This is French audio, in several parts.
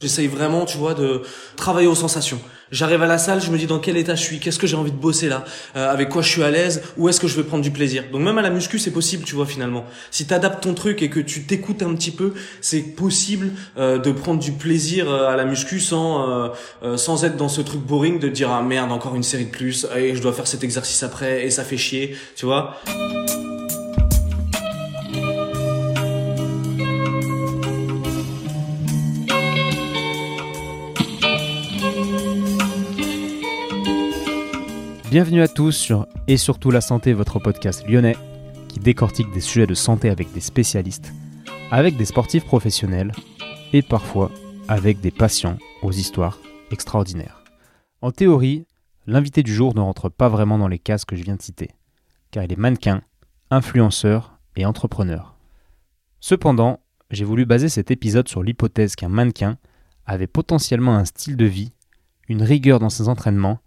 J'essaye vraiment, tu vois, de travailler aux sensations. J'arrive à la salle, je me dis dans quel état je suis, qu'est-ce que j'ai envie de bosser là, euh, avec quoi je suis à l'aise, où est-ce que je vais prendre du plaisir. Donc même à la muscu, c'est possible, tu vois, finalement. Si tu adaptes ton truc et que tu t'écoutes un petit peu, c'est possible euh, de prendre du plaisir euh, à la muscu sans sans être dans ce truc boring de dire ah merde encore une série de plus et je dois faire cet exercice après et ça fait chier, tu vois. Bienvenue à tous sur Et surtout la santé, votre podcast lyonnais qui décortique des sujets de santé avec des spécialistes, avec des sportifs professionnels et parfois avec des patients aux histoires extraordinaires. En théorie, l'invité du jour ne rentre pas vraiment dans les cases que je viens de citer, car il est mannequin, influenceur et entrepreneur. Cependant, j'ai voulu baser cet épisode sur l'hypothèse qu'un mannequin avait potentiellement un style de vie, une rigueur dans ses entraînements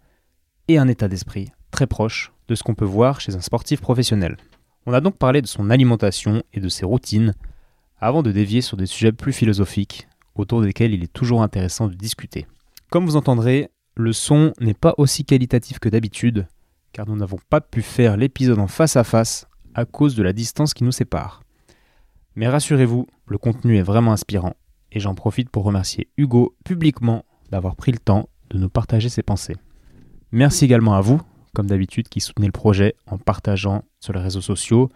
et un état d'esprit très proche de ce qu'on peut voir chez un sportif professionnel. On a donc parlé de son alimentation et de ses routines, avant de dévier sur des sujets plus philosophiques, autour desquels il est toujours intéressant de discuter. Comme vous entendrez, le son n'est pas aussi qualitatif que d'habitude, car nous n'avons pas pu faire l'épisode en face à face à cause de la distance qui nous sépare. Mais rassurez-vous, le contenu est vraiment inspirant, et j'en profite pour remercier Hugo publiquement d'avoir pris le temps de nous partager ses pensées. Merci également à vous, comme d'habitude, qui soutenez le projet en partageant sur les réseaux sociaux.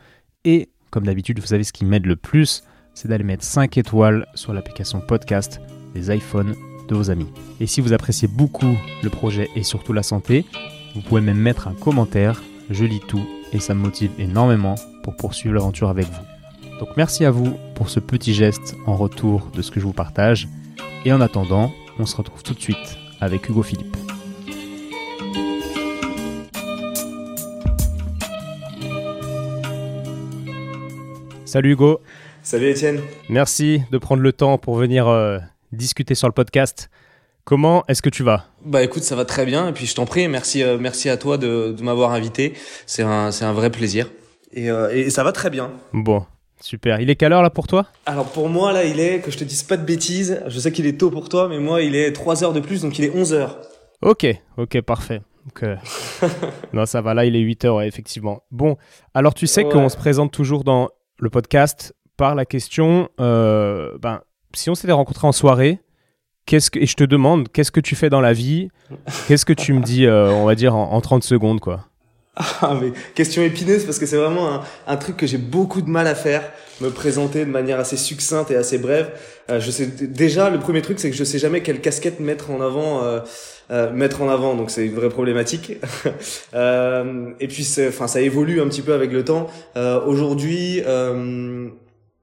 Et comme d'habitude, vous savez ce qui m'aide le plus, c'est d'aller mettre 5 étoiles sur l'application podcast des iPhones de vos amis. Et si vous appréciez beaucoup le projet et surtout la santé, vous pouvez même mettre un commentaire, je lis tout et ça me motive énormément pour poursuivre l'aventure avec vous. Donc merci à vous pour ce petit geste en retour de ce que je vous partage. Et en attendant, on se retrouve tout de suite avec Hugo Philippe. Salut Hugo. Salut Étienne. Merci de prendre le temps pour venir euh, discuter sur le podcast. Comment est-ce que tu vas? Bah écoute, ça va très bien et puis je t'en prie, merci euh, merci à toi de, m'avoir invité. C'est un c'est un vrai plaisir. Euh, et, ça va très bien. Bon, super. Il est quelle heure là pour toi? Alors pour moi là, il est que je te dise pas de bêtises, je sais qu'il est tôt pour toi mais moi il est 3 heures de plus donc il est 11 heures. OK, OK, parfait. non, ça va là, il est 8 heures effectivement. Bon, alors tu sais qu'on se présente toujours dans le podcast par la question euh, ben, si on s'était rencontré en soirée, qu'est-ce que, et je te demande, qu'est-ce que tu fais dans la vie? Qu'est-ce que tu me dis, euh, on va dire, en, 30 secondes, quoi? Ah, question épineuse parce que c'est vraiment un, truc que j'ai beaucoup de mal à faire, me présenter de manière assez succincte et assez brève. Euh, je sais déjà le premier truc c'est que je sais jamais quelle casquette mettre en avant. Mettre en avant, donc c'est une vraie problématique. euh, et puis, enfin, ça évolue un petit peu avec le temps. Euh, aujourd'hui, euh,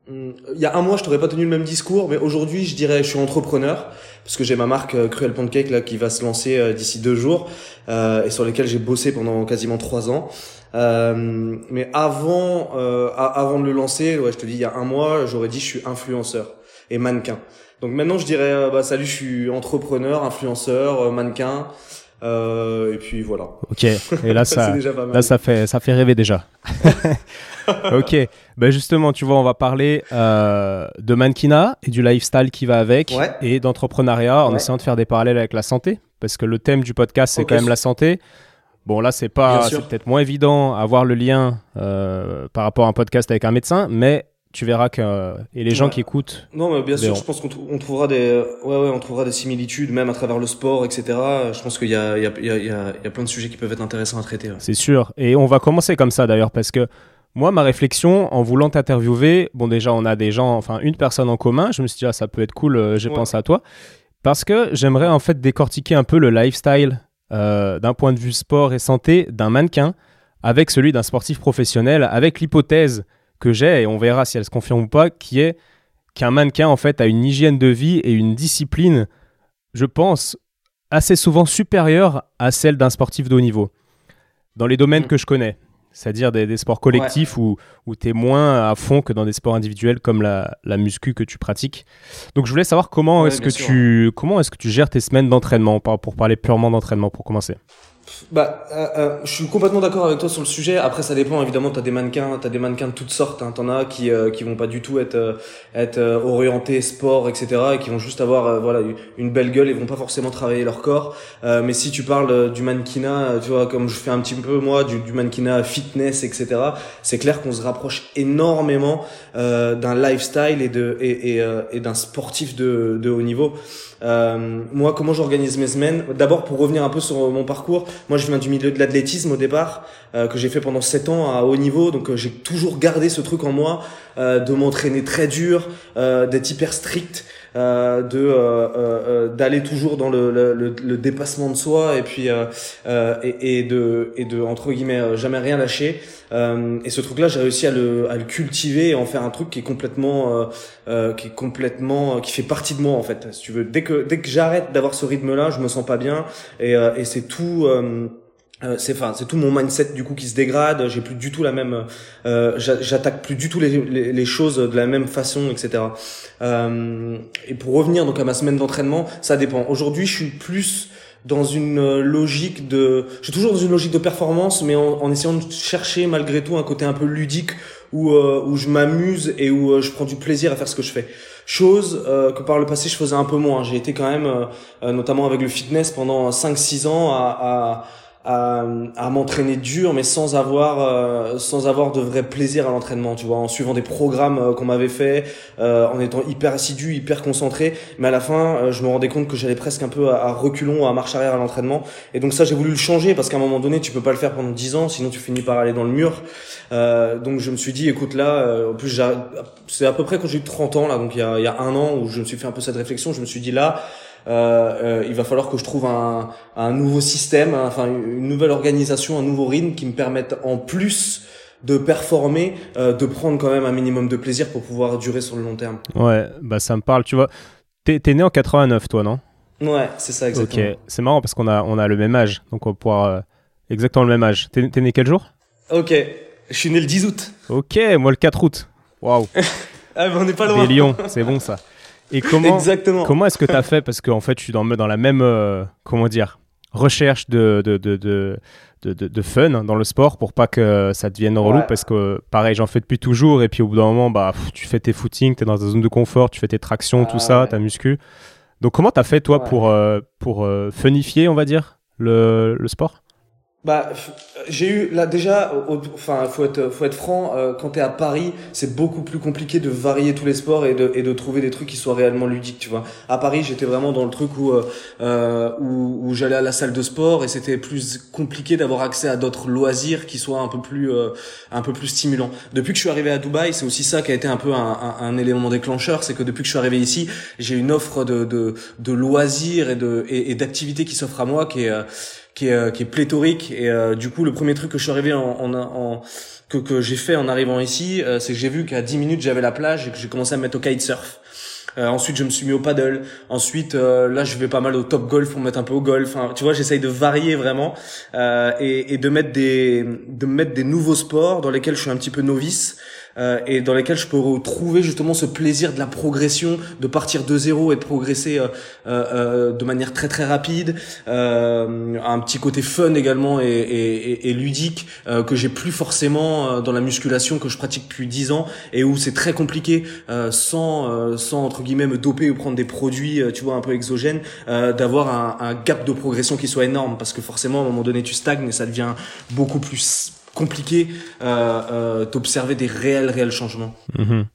il y a un mois, je t'aurais pas tenu le même discours, mais aujourd'hui, je dirais, je suis entrepreneur parce que j'ai ma marque euh, Cruel Pancake là qui va se lancer d'ici deux jours et sur lesquels j'ai bossé pendant quasiment trois ans. mais avant, avant de le lancer, ouais, je te dis, il y a un mois, j'aurais dit, je suis influenceur et mannequin. Donc maintenant, je dirais, euh, bah, salut, je suis entrepreneur, influenceur, euh, mannequin. Euh, et puis voilà. Ok. Et là, ça, là, ça fait, ça fait rêver déjà. ok. Ben justement, tu vois, on va parler de mannequinat et du lifestyle qui va avec et d'entrepreneuriat en essayant de faire des parallèles avec la santé parce que le thème du podcast c'est quand même la santé. Bon, là, c'est pas, c'est peut-être moins évident à voir le lien par rapport à un podcast avec un médecin, mais tu verras que et les gens qui écoutent. Non, mais bien sûr, je pense qu'on trouvera des, ouais, ouais, on trouvera des similitudes même à travers le sport, etc. Je pense qu'il y a, il y a, il y a, il y a plein de sujets qui peuvent être intéressants à traiter. C'est sûr. Et on va commencer comme ça d'ailleurs parce que moi, ma réflexion en voulant t'interviewer, bon déjà on a des gens, enfin une personne en commun. Je me suis dit ah, ça peut être cool. Euh, j'ai pensé à toi parce que j'aimerais en fait décortiquer un peu le lifestyle euh, d'un point de vue sport et santé d'un mannequin avec celui d'un sportif professionnel, avec l'hypothèse que j'ai, et on verra si elle se confirme ou pas, qui est qu'un mannequin, en fait, a une hygiène de vie et une discipline, je pense, assez souvent supérieure à celle d'un sportif de haut niveau. Dans les domaines mm. que je connais, c'est-à-dire des, sports collectifs où, où tu es moins à fond que dans des sports individuels comme la, la muscu que tu pratiques. Donc je voulais savoir comment est-ce que tu comment est-ce que tu gères tes semaines d'entraînement pour parler purement d'entraînement pour commencer? Bah, euh, euh, je suis complètement d'accord avec toi sur le sujet. Après, ça dépend évidemment. T'as des mannequins, t'as des mannequins de toutes sortes. Hein. T'en as qui euh, qui vont pas du tout être euh, être orientés sport, etc. et qui vont juste avoir voilà une belle gueule et vont pas forcément travailler leur corps. mais si tu parles du mannequinat, tu vois, comme je fais un petit peu moi du, du mannequinat fitness, etc. C'est clair qu'on se rapproche énormément d'un lifestyle et de et, et, et d'un sportif de de haut niveau. Euh, moi, comment j'organise mes semaines D'abord, pour revenir un peu sur mon parcours, moi, je viens du milieu de l'athlétisme au départ, euh, que j'ai fait pendant 7 ans à haut niveau. Donc, euh, j'ai toujours gardé ce truc en moi euh, de m'entraîner très dur, euh, d'être hyper strict. Euh, de euh, euh, d'aller toujours dans le, le, le, dépassement de soi et puis et, et, de et de entre guillemets jamais rien lâcher. Et ce truc là j'ai réussi à le à le cultiver et en faire un truc qui est complètement qui est complètement qui fait partie de moi en fait. Si tu veux dès que dès que j'arrête d'avoir ce rythme là je me sens pas bien et, et c'est tout euh, c'est enfin c'est tout mon mindset du coup qui se dégrade. J'ai plus du tout la même euh, j'attaque plus du tout les, les, choses de la même façon etc euh, et pour revenir donc à ma semaine d'entraînement ça dépend. Aujourd'hui je suis plus dans une logique de je suis toujours dans une logique de performance mais en, en essayant de chercher malgré tout un côté un peu ludique où euh, où je m'amuse et où euh, je prends du plaisir à faire ce que je fais. Chose que par le passé je faisais un peu moins. J'ai été quand même notamment avec le fitness pendant 5 6 ans à, à à, à m'entraîner dur mais sans avoir euh, sans avoir de vrai plaisir à l'entraînement tu vois en suivant des programmes euh, qu'on m'avait fait euh, en étant hyper assidu hyper concentré. Mais à la fin je me rendais compte que j'allais presque un peu à, reculons à marche arrière à l'entraînement. Et donc ça j'ai voulu le changer parce qu'à un moment donné tu peux pas le faire pendant 10 ans sinon tu finis par aller dans le mur. Donc je me suis dit écoute là en plus c'est à peu près quand j'ai eu 30 ans là donc il y a, il y a un an où je me suis fait un peu cette réflexion. Je me suis dit là euh, euh, il va falloir que je trouve un, un nouveau système, hein, enfin une nouvelle organisation, un nouveau rythme qui me permette en plus de performer, euh, de prendre quand même un minimum de plaisir pour pouvoir durer sur le long terme. Ouais, bah ça me parle, tu vois. T'es es né en 89, toi, non? Ouais, c'est ça exactement. Ok, c'est marrant parce qu'on a, on a le même âge, donc on va pouvoir... Euh, exactement le même âge. T'es né quel jour? Ok, je suis né le 10 août. Ok, moi le 4 août. Waouh. ah, mais on n'est pas loin. Des lions, c'est bon ça. Et comment, comment est-ce que tu as fait? Parce qu'en fait, je suis dans, dans la même, euh, comment dire, recherche de, de, de, de de, fun dans le sport pour pas que ça devienne relou. Parce que pareil j'en fais depuis toujours. Et puis au bout d'un moment bah tu fais tes footings tu es dans ta zone de confort tu fais tes tractions tout ça ta muscu. Donc comment tu as fait toi pour euh, pour euh, funifier on va dire le, le sport? Bah, j'ai eu là déjà, enfin, faut être, faut être franc. Euh, quand t'es à Paris, c'est beaucoup plus compliqué de varier tous les sports et de, et de trouver des trucs qui soient réellement ludiques, tu vois. À Paris, j'étais vraiment dans le truc où, euh, euh où, où j'allais à la salle de sport et c'était plus compliqué d'avoir accès à d'autres loisirs qui soient un peu plus, euh, un peu plus stimulants. Depuis que je suis arrivé à Dubaï, c'est aussi ça qui a été un peu un, un, un élément déclencheur, c'est que depuis que je suis arrivé ici, j'ai une offre de, de, de loisirs et de, et, et d'activités qui s'offrent à moi qui est qui est, euh, qui est pléthorique. Et euh, du coup, le premier truc que je suis arrivé en, en, en que, que j'ai fait en arrivant ici, euh, c'est que j'ai vu qu'à 10 minutes j'avais la plage et que j'ai commencé à me mettre au kitesurf. Euh, ensuite, je me suis mis au paddle. Ensuite, là, je vais pas mal au top golf pour me mettre un peu au golf. Enfin, tu vois, j'essaye de varier vraiment euh, et, et, de mettre des de mettre des nouveaux sports dans lesquels je suis un petit peu novice euh, et dans lesquels je peux retrouver justement ce plaisir de la progression, de partir de zéro et de progresser euh, euh, de manière très très rapide, un petit côté fun également et, et, et ludique que j'ai plus forcément dans la musculation que je pratique depuis 10 ans et où c'est très compliqué sans sans entre guillemets me doper ou prendre des produits tu vois un peu exogènes d'avoir un, un gap de progression qui soit énorme. Parce que forcément à un moment donné tu stagnes et ça devient beaucoup plus compliqué euh, euh, d'observer des réels, réels changements. Mhm.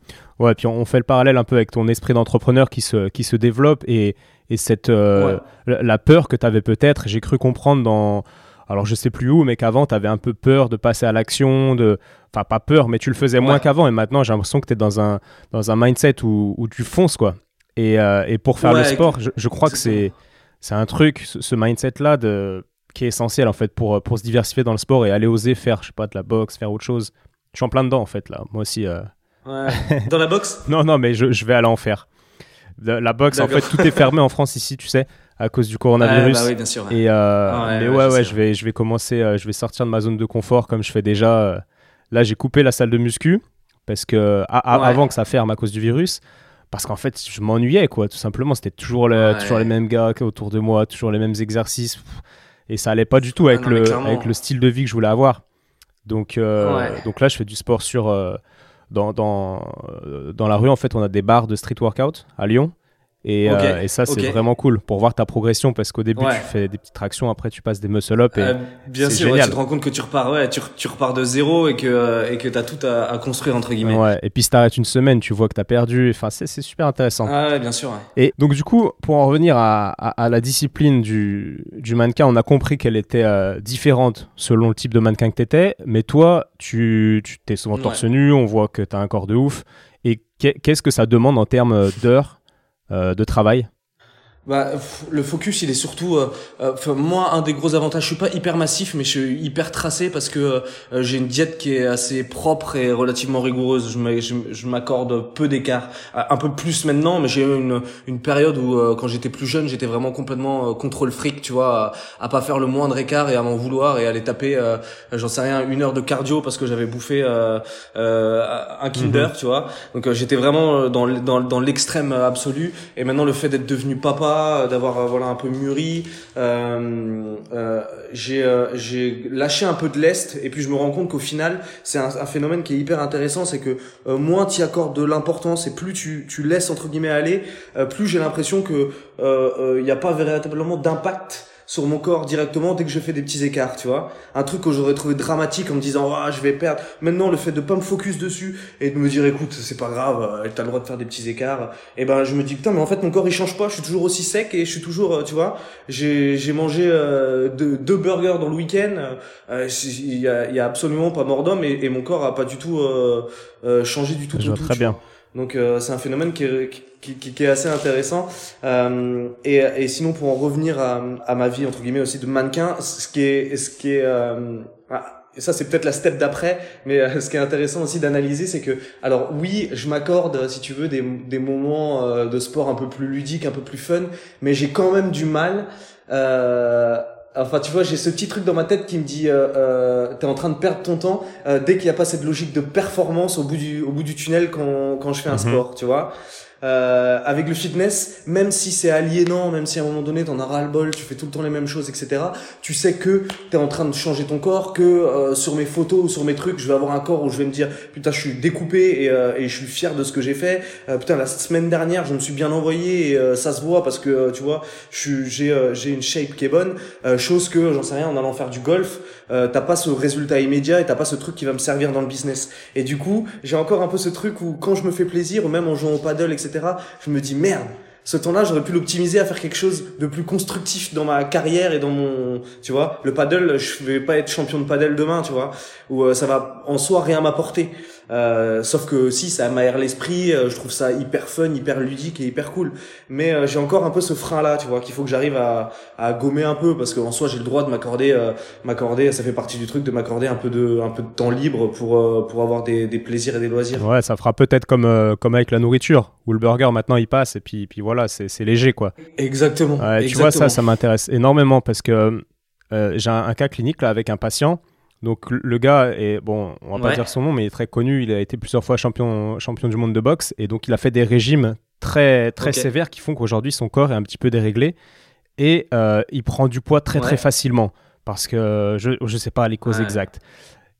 Ouais, puis on fait le parallèle un peu avec ton esprit d'entrepreneur qui se, qui se développe et, et cette, euh, la, peur que tu avais peut-être, j'ai cru comprendre dans, alors je sais plus où, mais qu'avant tu avais un peu peur de passer à l'action, de, enfin pas peur, mais tu le faisais moins qu'avant et maintenant j'ai l'impression que tu es dans un, dans un mindset où, où tu fonces quoi. Et, euh, et pour faire le sport, je, crois que c'est, c'est un truc, ce mindset là de qui est essentiel en fait pour, pour se diversifier dans le sport et aller oser faire, je sais pas, de la boxe, faire autre chose. Je suis en plein dedans en fait là, moi aussi. Euh. Dans la boxe? Non, non, mais je, je vais aller en faire. La boxe, en fait, tout est fermé en France ici, tu sais, à cause du coronavirus. bah oui, bien sûr. Et euh, mais ouais, ouais, je, vais, je vais commencer, euh, je vais sortir de ma zone de confort comme je fais déjà. Là, j'ai coupé la salle de muscu parce que avant que ça ferme à cause du virus parce qu'en fait je m'ennuyais quoi tout simplement c'était toujours, toujours les mêmes gars autour de moi toujours les mêmes exercices Et ça allait pas du tout avec, Ah non, le, clairement. avec le style de vie que je voulais avoir. Donc, euh, Ouais. donc là, je fais du sport sur. euh, dans, dans, euh, dans la rue, en fait, on a des bars de street workout à Lyon. Et, euh, et ça, c'est vraiment cool pour voir ta progression parce qu'au début, Ouais. tu fais des petites tractions, après, tu passes des muscle-up. Et... Euh, bien sûr, ouais, tu te rends compte que tu repars, ouais, tu, tu repars de zéro et que euh, et que t'as tout à, à construire entre guillemets. Ouais. Et puis, si t'arrêtes une semaine, tu vois que t'as perdu. Enfin, c'est super intéressant. Ah bien sûr. Et donc du coup, pour en revenir à, à- à la discipline du, du mannequin, on a compris qu'elle était euh, différente selon le type de mannequin que tu étais. Mais toi, tu, tu t'es souvent torse nu, on voit que tu as un corps de ouf. Et qu'est- qu'est-ce que ça demande en termes d'heures de travail Bah, le focus, il est surtout. euh, euh, moi, un des gros avantages, je suis pas hyper massif, mais je suis hyper tracé parce que euh, j'ai une diète qui est assez propre et relativement rigoureuse. Je m'a- je je m'accorde peu d'écart, Euh, un peu plus maintenant, mais j'ai eu une, une période où, euh, quand j'étais plus jeune, j'étais vraiment complètement euh, contrôle fric, tu vois, à, à pas faire le moindre écart et à m'en vouloir et à aller taper, euh, j'en sais rien, une heure de cardio parce que j'avais bouffé euh, euh, un Kinder, tu vois. Donc j'étais vraiment dans dans, dans l'extrême absolu. Et maintenant, le fait d'être devenu papa, d'avoir euh, voilà un peu mûri, euh, euh, j'ai j'ai lâché un peu de lest. Et puis je me rends compte qu'au final, c'est un, phénomène qui est hyper intéressant, c'est que moins tu accordes de l'importance et plus tu tu laisses entre guillemets aller, plus j'ai l'impression que il n'y a pas véritablement d'impact sur mon corps directement dès que je fais des petits écarts, tu vois. Un truc que j'aurais trouvé dramatique en me disant, ah, je vais perdre. Maintenant, le fait de pas me focus dessus et de me dire, écoute, c'est pas grave, euh, t'as le droit de faire des petits écarts. Et ben, je me dis, putain, mais en fait, mon corps, il change pas. Je suis toujours aussi sec et je suis toujours, euh, tu vois. J'ai, j'ai mangé euh, deux, deux burgers dans le week-end. Euh, il y a, y a absolument pas mort d'homme et, et mon corps a pas du tout euh, changé du tout. Je tout, vois tout, très bien. vois. Donc euh, c'est un phénomène qui est, qui, qui, qui est assez intéressant. Euh, et, et sinon pour en revenir à, à ma vie entre guillemets aussi de mannequin, ce qui est, ce qui est, euh, ah, ça c'est peut-être la step d'après, mais euh, ce qui est intéressant aussi d'analyser, c'est que alors oui, je m'accorde si tu veux des, des moments euh, de sport un peu plus ludiques, un peu plus fun, mais j'ai quand même du mal. Euh, Enfin, tu vois, j'ai ce petit truc dans ma tête qui me dit, euh, euh, t'es en train de perdre ton temps euh, dès qu'il n'y a pas cette logique de performance au bout du, au bout du tunnel quand, quand je fais un Mhm. sport, tu vois. Euh, avec le fitness, même si c'est aliénant, même si à un moment donné t'en as ras le bol, tu fais tout le temps les mêmes choses, etc. Tu sais que t'es en train de changer ton corps, que euh, sur mes photos ou sur mes trucs, je vais avoir un corps où je vais me dire putain je suis découpé et, euh, et je suis fier de ce que j'ai fait. Euh, putain la semaine dernière je me suis bien envoyé et euh, ça se voit parce que euh, tu vois, je j'ai j'ai une shape qui est bonne. Chose que j'en sais rien en allant faire du golf, t'as pas ce résultat immédiat et t'as pas ce truc qui va me servir dans le business. Et du coup j'ai encore un peu ce truc où quand je me fais plaisir ou même en jouant au paddle etc je me dis merde ce temps-là, j'aurais pu l'optimiser à faire quelque chose de plus constructif dans ma carrière et dans mon, tu vois, le paddle, je vais pas être champion de paddle demain, tu vois, ou euh, ça va en soi rien m'apporter. Euh, sauf que si ça m'aère l'esprit, euh, je trouve ça hyper fun, hyper ludique et hyper cool. Mais euh, j'ai encore un peu ce frein là, tu vois, qu'il faut que j'arrive à, à gommer un peu parce qu'en soi j'ai le droit de m'accorder, euh, m'accorder, ça fait partie du truc de m'accorder un peu de, un peu de temps libre pour pour avoir des, des plaisirs et des loisirs. Ouais, ça fera peut-être comme, comme avec la nourriture, où le burger maintenant il passe et puis, puis voilà, c'est c'est léger quoi. Exactement. Ouais, tu vois, ça, ça m'intéresse énormément parce que j'ai un, un cas clinique là avec un patient. Donc le- gars est bon, on va pas Ouais. dire son nom, mais il est très connu. Il a été plusieurs fois champion champion du monde de boxe et donc il a fait des régimes très très sévères qui font qu'aujourd'hui son corps est un petit peu déréglé et euh, il prend du poids très très facilement parce que je je sais pas les causes Ouais. exactes.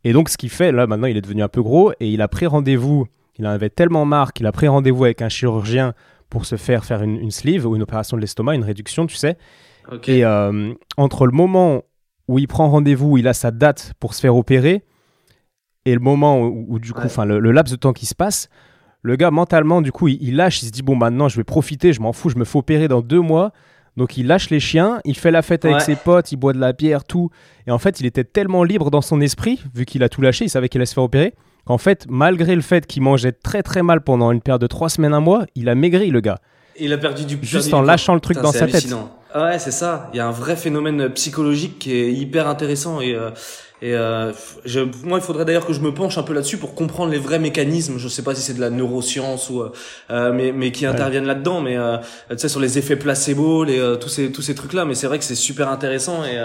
Et donc ce qu'il fait là maintenant, il est devenu un peu gros et il a pris rendez-vous. Il en avait tellement marre qu'il a pris rendez-vous avec un chirurgien pour se faire faire une, une sleeve ou une opération de l'estomac, une réduction, tu sais. Et euh, entre le moment où il prend rendez-vous, il a sa date pour se faire opérer, et le moment où, où, du coup, Ouais. enfin le, le laps de temps qui se passe, le gars mentalement, du coup, il, il lâche, il se dit bon, maintenant, je vais profiter, je m'en fous, je me fais opérer dans deux mois. Donc il lâche les chiens, il fait la fête avec Ouais. ses potes, il boit de la bière, tout. Et en fait, il était tellement libre dans son esprit, vu qu'il a tout lâché, il savait qu'il allait se faire opérer, qu'en fait, malgré le fait qu'il mangeait très très mal pendant une période de trois semaines, un mois, il a maigri, le gars. Il a perdu du Juste perdu en du lâchant le truc Putain, dans sa tête. Ah ouais, c'est ça. Il y a un vrai phénomène psychologique qui est hyper intéressant et euh, et euh, je, moi, il faudrait d'ailleurs que je me penche un peu là-dessus pour comprendre les vrais mécanismes. Je sais pas si c'est de la neuroscience ou euh, mais mais qui interviennent là-dedans. Mais euh, tu sais sur les effets placebo, les tous ces tous ces trucs-là. Mais c'est vrai que c'est super intéressant et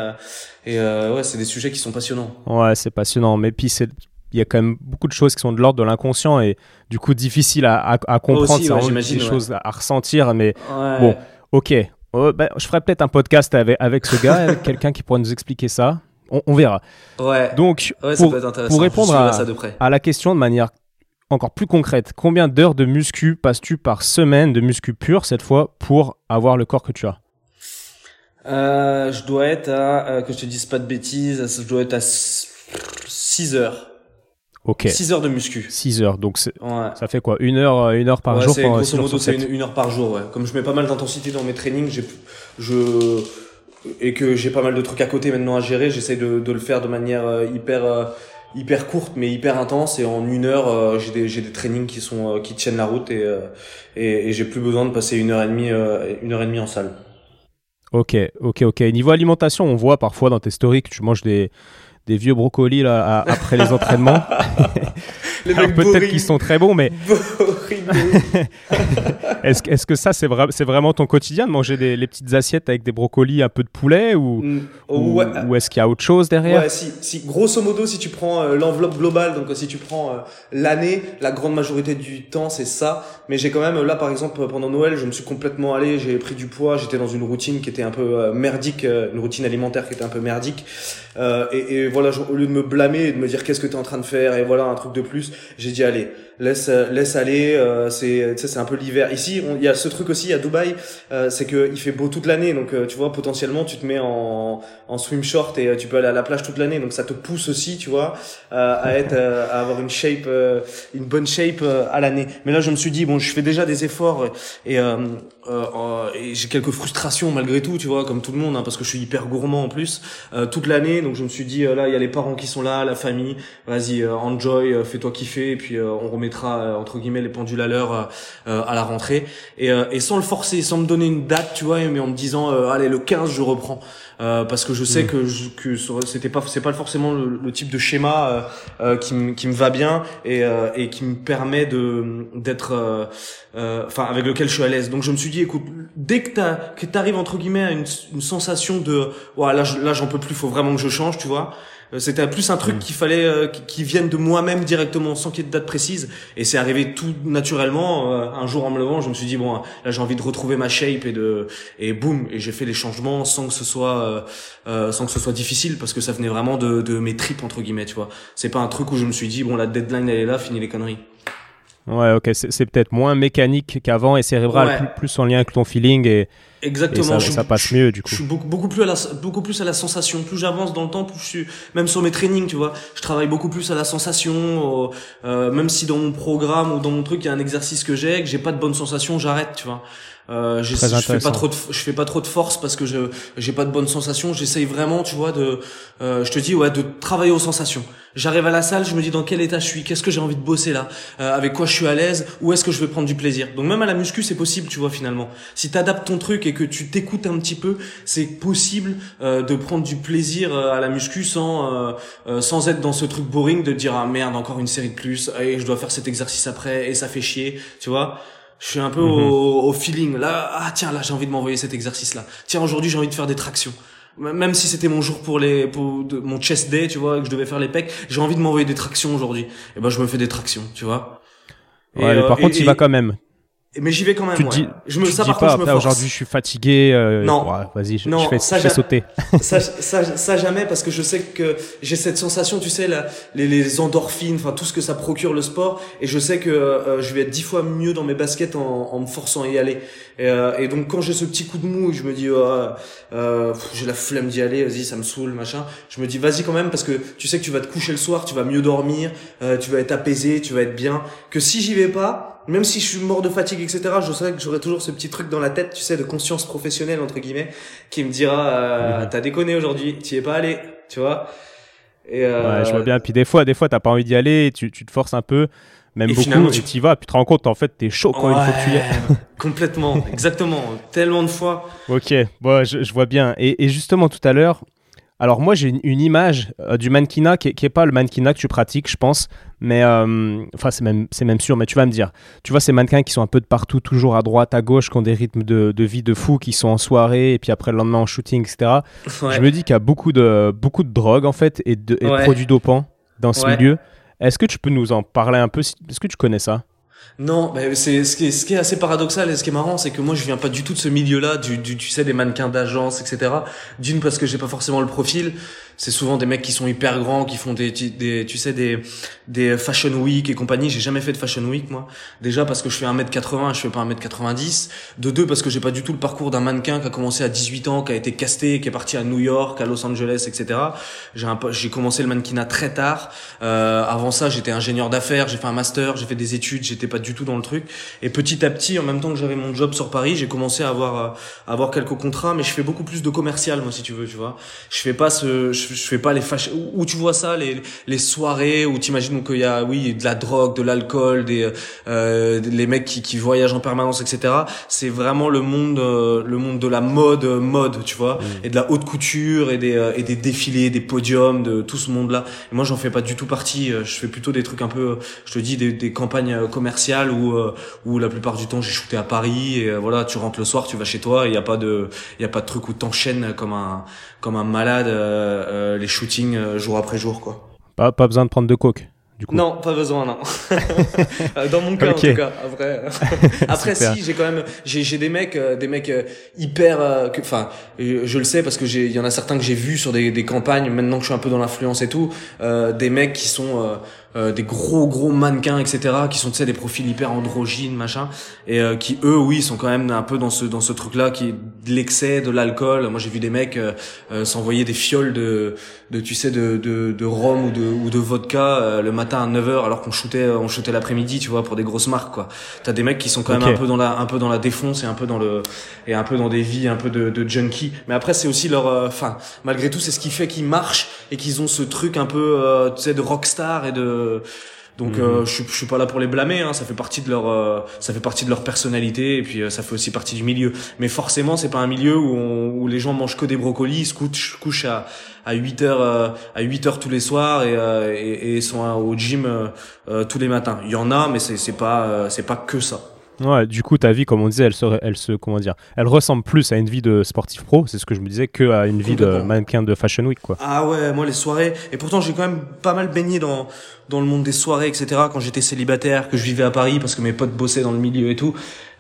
et ouais, c'est des sujets qui sont passionnants. Ouais, c'est passionnant. Mais puis, c'est- il y a quand même beaucoup de choses qui sont de l'ordre de l'inconscient et du coup difficiles à, à, à comprendre. Aussi, c'est ouais, des ouais. choses à, à ressentir. Mais. Bon. ok, Oh, bah, je ferai peut-être un podcast avec, avec ce gars, avec quelqu'un qui pourra nous expliquer ça. On, verra. Ouais. Donc, pour, pour, répondre à, à, la question de manière encore plus concrète, combien d'heures de muscu passes-tu par semaine de muscu pur cette fois pour avoir le corps que tu as? Euh, Je dois être à, euh, que je te dise pas de bêtises, je dois être à 6 heures. Ok. 6 heures de muscu. 6 heures, donc ça fait quoi Une heure, une heure par jour Grosso modo, c'est une, heure par jour. Ouais. Comme je mets pas mal d'intensité dans mes trainings, je et que j'ai pas mal de trucs à côté maintenant à gérer, j'essaie de, de le faire de manière euh, hyper euh, hyper courte mais hyper intense et en une heure euh, j'ai des j'ai des trainings qui sont qui tiennent la route et et, et j'ai plus besoin de passer une heure et demie une heure et demie en salle. Ok, ok, ok. Niveau alimentation, on voit parfois dans tes stories que tu manges des des vieux brocolis là, après les entraînements. peut-être qu'ils sont très bons, mais est-ce est que ça c'est c'est vraiment ton quotidien de manger des les petites assiettes avec des brocolis, un peu de poulet ou mm, ou, est-ce qu'il y a autre chose derrière? Ouais, si, si, grosso modo, si tu prends euh, l'enveloppe globale, donc si tu prends euh, l'année, la grande majorité du temps c'est ça. Mais j'ai quand même là par exemple pendant Noël, je me suis complètement allé, j'ai pris du poids, j'étais dans une routine qui était un peu euh, merdique, une routine alimentaire qui était un peu merdique. et, et voilà, au lieu de me blâmer et de me dire qu'est-ce que tu es en train de faire et voilà un truc de plus, j'ai dit allez, laisse laisse aller, euh, c'est c'est un peu l'hiver. Ici, il y a ce truc aussi à Dubaï, euh, c'est que il fait beau toute l'année donc euh, tu vois potentiellement tu te mets en en swim short et tu peux aller à la plage toute l'année donc ça te pousse aussi, tu vois, à être à avoir une shape une bonne shape à l'année. Mais là je me suis dit bon, je fais déjà des efforts et et j'ai quelques frustrations malgré tout, tu vois, comme tout le monde hein, parce que je suis hyper gourmand en plus. Toute l'année donc je me suis dit là il y a les parents qui sont là, la famille, vas-y enjoy, fais-toi kiffer et puis on remettra entre guillemets les pendules à l'heure euh, à la rentrée. Et, euh, et sans le forcer, sans me donner une date, tu vois, mais en me disant euh, allez le 15 je reprends. Euh, parce que je sais mm. que je, que c'était pas c'est pas forcément le, type de schéma euh, qui, me qui me va bien et, et qui me permet de d'être enfin avec lequel je suis à l'aise donc je me suis dit écoute dès que t'as que t'arrives entre guillemets à une, une sensation de voilà là là j'en peux plus faut vraiment que je change tu vois euh, c'était plus un truc mm. qu'il fallait euh, qui vienne de moi-même directement sans qu'il y ait de date précise. Et c'est arrivé tout naturellement euh, un jour en me levant je me suis dit bon là j'ai envie de retrouver ma shape et de et boum et j'ai fait les changements sans que ce soit sans que ce soit difficile parce que ça venait vraiment de, de mes tripes entre guillemets tu vois. C'est pas un truc où je me suis dit bon la deadline elle est là fini les conneries. Ouais, ok, c'est peut-être moins mécanique qu'avant et cérébral, plus, en lien avec ton feeling et, Exactement, ça, passe mieux du coup. Je suis beaucoup, beaucoup plus à la beaucoup plus à la sensation. Plus j'avance dans le temps, plus je suis même sur mes trainings, tu vois, je travaille beaucoup plus à la sensation. Euh, même si dans mon programme ou dans mon truc il y a un exercice que j'ai que j'ai pas de bonne sensation, j'arrête, tu vois. Euh, je fais pas trop de, je fais pas trop de force parce que je j'ai pas de bonnes sensations. J'essaye vraiment, tu vois, de, euh, je te dis ouais, de travailler aux sensations. J'arrive à la salle, je me dis dans quel état je suis, qu'est-ce que j'ai envie de bosser là, euh, avec quoi je suis à l'aise, où est-ce que je vais prendre du plaisir? Donc même à la muscu, c'est possible, tu vois finalement. Si t'adaptes ton truc et que tu t'écoutes un petit peu, c'est possible euh, de prendre du plaisir euh, à la muscu sans sans être dans ce truc boring de dire ah merde encore une série de plus et je dois faire cet exercice après et ça fait chier, tu vois? Je suis un peu au, mhm. au, feeling. Là, ah tiens, là j'ai envie de m'envoyer cet exercice-là. Tiens, aujourd'hui j'ai envie de faire des tractions. Même si c'était mon jour pour les pour de, mon chest day, tu vois, que je devais faire les pecs, j'ai envie de m'envoyer des tractions aujourd'hui. Et eh ben je me fais des tractions, tu vois. Ouais, mais par euh, contre, il va quand même mais j'y vais quand même. Tu dis, je me, tu ça, dis pas, aujourd'hui je suis fatigué. Euh, non, vas-y, je, fais, ça, je fais sauter. ça, ça, ça, jamais parce que je sais que j'ai cette sensation, tu sais, la, les, les endorphines, enfin tout ce que ça procure le sport, et je sais que euh, je vais être dix fois mieux dans mes baskets en, en me forçant à y aller. Et, euh, et donc quand j'ai ce petit coup de mou, je me dis, oh, euh, j'ai la flemme d'y aller, vas-y, ça me saoule, machin. Je me dis, vas-y quand même parce que tu sais que tu vas te coucher le soir, tu vas mieux dormir, tu vas être apaisé, tu vas être bien. Que si j'y vais pas même si je suis mort de fatigue, etc., je sais que j'aurai toujours ce petit truc dans la tête, tu sais, de conscience professionnelle, entre guillemets, qui me dira, euh, t'as déconné aujourd'hui, t'y es pas allé, tu vois. Et euh... Ouais, je vois bien. Puis des fois, des fois, t'as pas envie d'y aller, tu, tu te forces un peu, même beaucoup, tu t'y vas, puis tu te rends compte, en fait, t'es chaud quand il faut que tu y ailles. complètement, exactement, tellement de fois. Ok, bon, je, je vois bien. Et, et justement, tout à l'heure, alors moi j'ai une, image euh, du mannequinat qui, n'est pas le mannequinat que tu pratiques, je pense, mais euh, enfin c'est même c'est même sûr. Mais tu vas me dire, tu vois ces mannequins qui sont un peu de partout, toujours à droite, à gauche, qui ont des rythmes de, vie de fou, qui sont en soirée et puis après le lendemain en shooting, etc. Je me dis qu'il y a beaucoup de beaucoup de drogue en fait et de, produits dopants dans ce milieu. Est-ce que tu peux nous en parler un peu Est-ce que tu connais ça? Non, mais c'est ce qui est assez paradoxal et ce qui est marrant, c'est que moi je viens pas du tout de ce milieu-là, du, du tu sais des mannequins d'agence, etc. D'une parce que j'ai pas forcément le profil, c'est souvent des mecs qui sont hyper grands, qui font des, tu sais, des, des fashion week et compagnie. J'ai jamais fait de fashion week, moi. Déjà parce que je fais 1m80, je fais pas 1m90. De deux, parce que j'ai pas du tout le parcours d'un mannequin qui a commencé à 18 ans, qui a été casté, qui est parti à New York, à Los Angeles, etc. J'ai un, j'ai commencé le mannequinat très tard. Euh, avant ça, j'étais ingénieur d'affaires, j'ai fait un master, j'ai fait des études, j'étais pas du tout dans le truc. Et petit à petit, en même temps que j'avais mon job sur Paris, j'ai commencé à avoir, à avoir quelques contrats, mais je fais beaucoup plus de commercial, moi, si tu veux, tu vois. Je fais pas ce, fais pas les fâches. Où, tu vois ça les les soirées où t'imagines qu'il y a oui de la drogue de l'alcool des euh, les mecs qui, qui voyagent en permanence etc c'est vraiment le monde euh, le monde de la mode mode tu vois. Mmh. et de la haute couture et des euh, et des défilés des podiums de tout ce monde là et moi j'en fais pas du tout partie. Euh, je fais plutôt des trucs un peu je te dis des, des campagnes commerciales où où la plupart du temps j'ai shooté à Paris et voilà tu rentres le soir tu vas chez toi il y a pas de il y a pas de truc où t'enchaînes comme un comme un malade euh, euh, les shootings euh, jour après jour quoi. Pas, pas besoin de prendre de coke. Du coup. Non, pas besoin, non. Dans mon cas, en tout cas. Après, après si, j'ai quand même, j'ai, des mecs, des mecs hyper, enfin, je le sais parce que il y en a certains que j'ai vus sur des, des campagnes. Maintenant que je suis un peu dans l'influence et tout, des mecs qui sont euh, des gros gros mannequins etc qui sont tu sais des profils hyper androgynes machin et euh, qui eux oui sont quand même un peu dans ce dans ce truc là qui est de l'excès de l'alcool. Moi j'ai vu des mecs euh, s'envoyer des fioles de de tu sais de de, de rhum ou de ou de vodka le matin à 9h alors qu'on shootait on shootait l'après-midi tu vois pour des grosses marques quoi. T'as des mecs qui sont quand même un peu dans la un peu dans la défonce et un peu dans le et un peu dans des vies un peu de, de junkie mais après c'est aussi leur enfin malgré tout c'est ce qui fait qu'ils marchent et qu'ils ont ce truc un peu tu sais de rockstar et de donc mhm. euh, je, je suis pas là pour les blâmer, hein, ça fait partie de leur euh, ça fait partie de leur personnalité et puis euh, ça fait aussi partie du milieu. Mais forcément c'est pas un milieu où, où les gens mangent que des brocolis, ils se couchent, couchent à à 8 heures à 8 heures tous les soirs et, et, et sont au gym tous les matins. Il y en a mais c'est c'est pas c'est pas que ça. Ouais, du coup, ta vie, comme on disait, elle se, elle se, comment dire, elle ressemble plus à une vie de sportif pro, c'est ce que je me disais, que à une vie de mannequin de Fashion Week, quoi. Ah ouais, moi les soirées, et pourtant j'ai quand même pas mal baigné dans dans le monde des soirées, etc. Quand j'étais célibataire, que je vivais à Paris parce que mes potes bossaient dans le milieu et tout.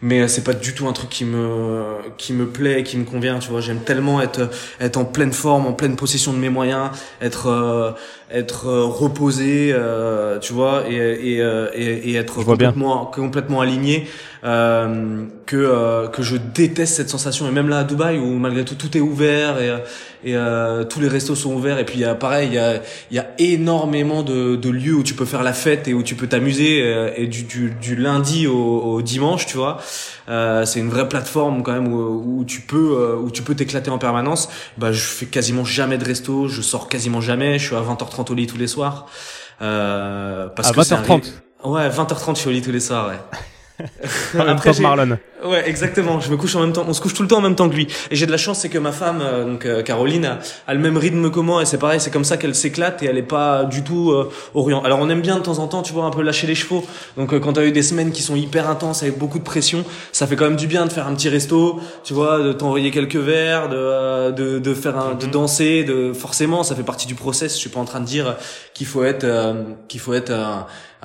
Mais euh, c'est pas du tout un truc qui me qui me plaît, qui me convient. Tu vois, j'aime tellement être être en pleine forme, en pleine possession de mes moyens, être euh, être euh, reposé, euh, tu vois, et et, et, et être complètement complètement aligné. Euh, que que je déteste cette sensation et même là à Dubaï où malgré tout tout est ouvert et et euh, tous les restos sont ouverts. Et puis y a, pareil il y a, y a énormément de, de, lieux où tu peux faire la fête et où tu peux t'amuser euh, et du, du, du, lundi au, au, dimanche tu vois. Euh, c'est une vraie plateforme quand même où, où tu peux euh, où tu peux t'éclater en permanence. Bah je fais quasiment jamais de resto. Je sors quasiment jamais. Je suis à 20h30 au lit tous les soirs. Euh, parce à 20h30 ouais 20h30 je suis au lit tous les soirs ouais Après, Marlon. Ouais, exactement. Je me couche en même temps. On se couche tout le temps en même temps que lui. Et j'ai de la chance, c'est que ma femme, euh, donc euh, Caroline, a, le même rythme que moi. Et c'est pareil, c'est comme ça qu'elle s'éclate et elle est pas du tout euh, orient. Alors on aime bien de temps en temps, tu vois, un peu lâcher les chevaux. Donc euh, quand t'as eu des semaines qui sont hyper intenses avec beaucoup de pression, ça fait quand même du bien de faire un petit resto, tu vois, de t'envoyer quelques verres, de de, de faire un, de mhm. danser. De forcément, ça fait partie du process. Je suis pas en train de dire qu'il faut être qu'il faut être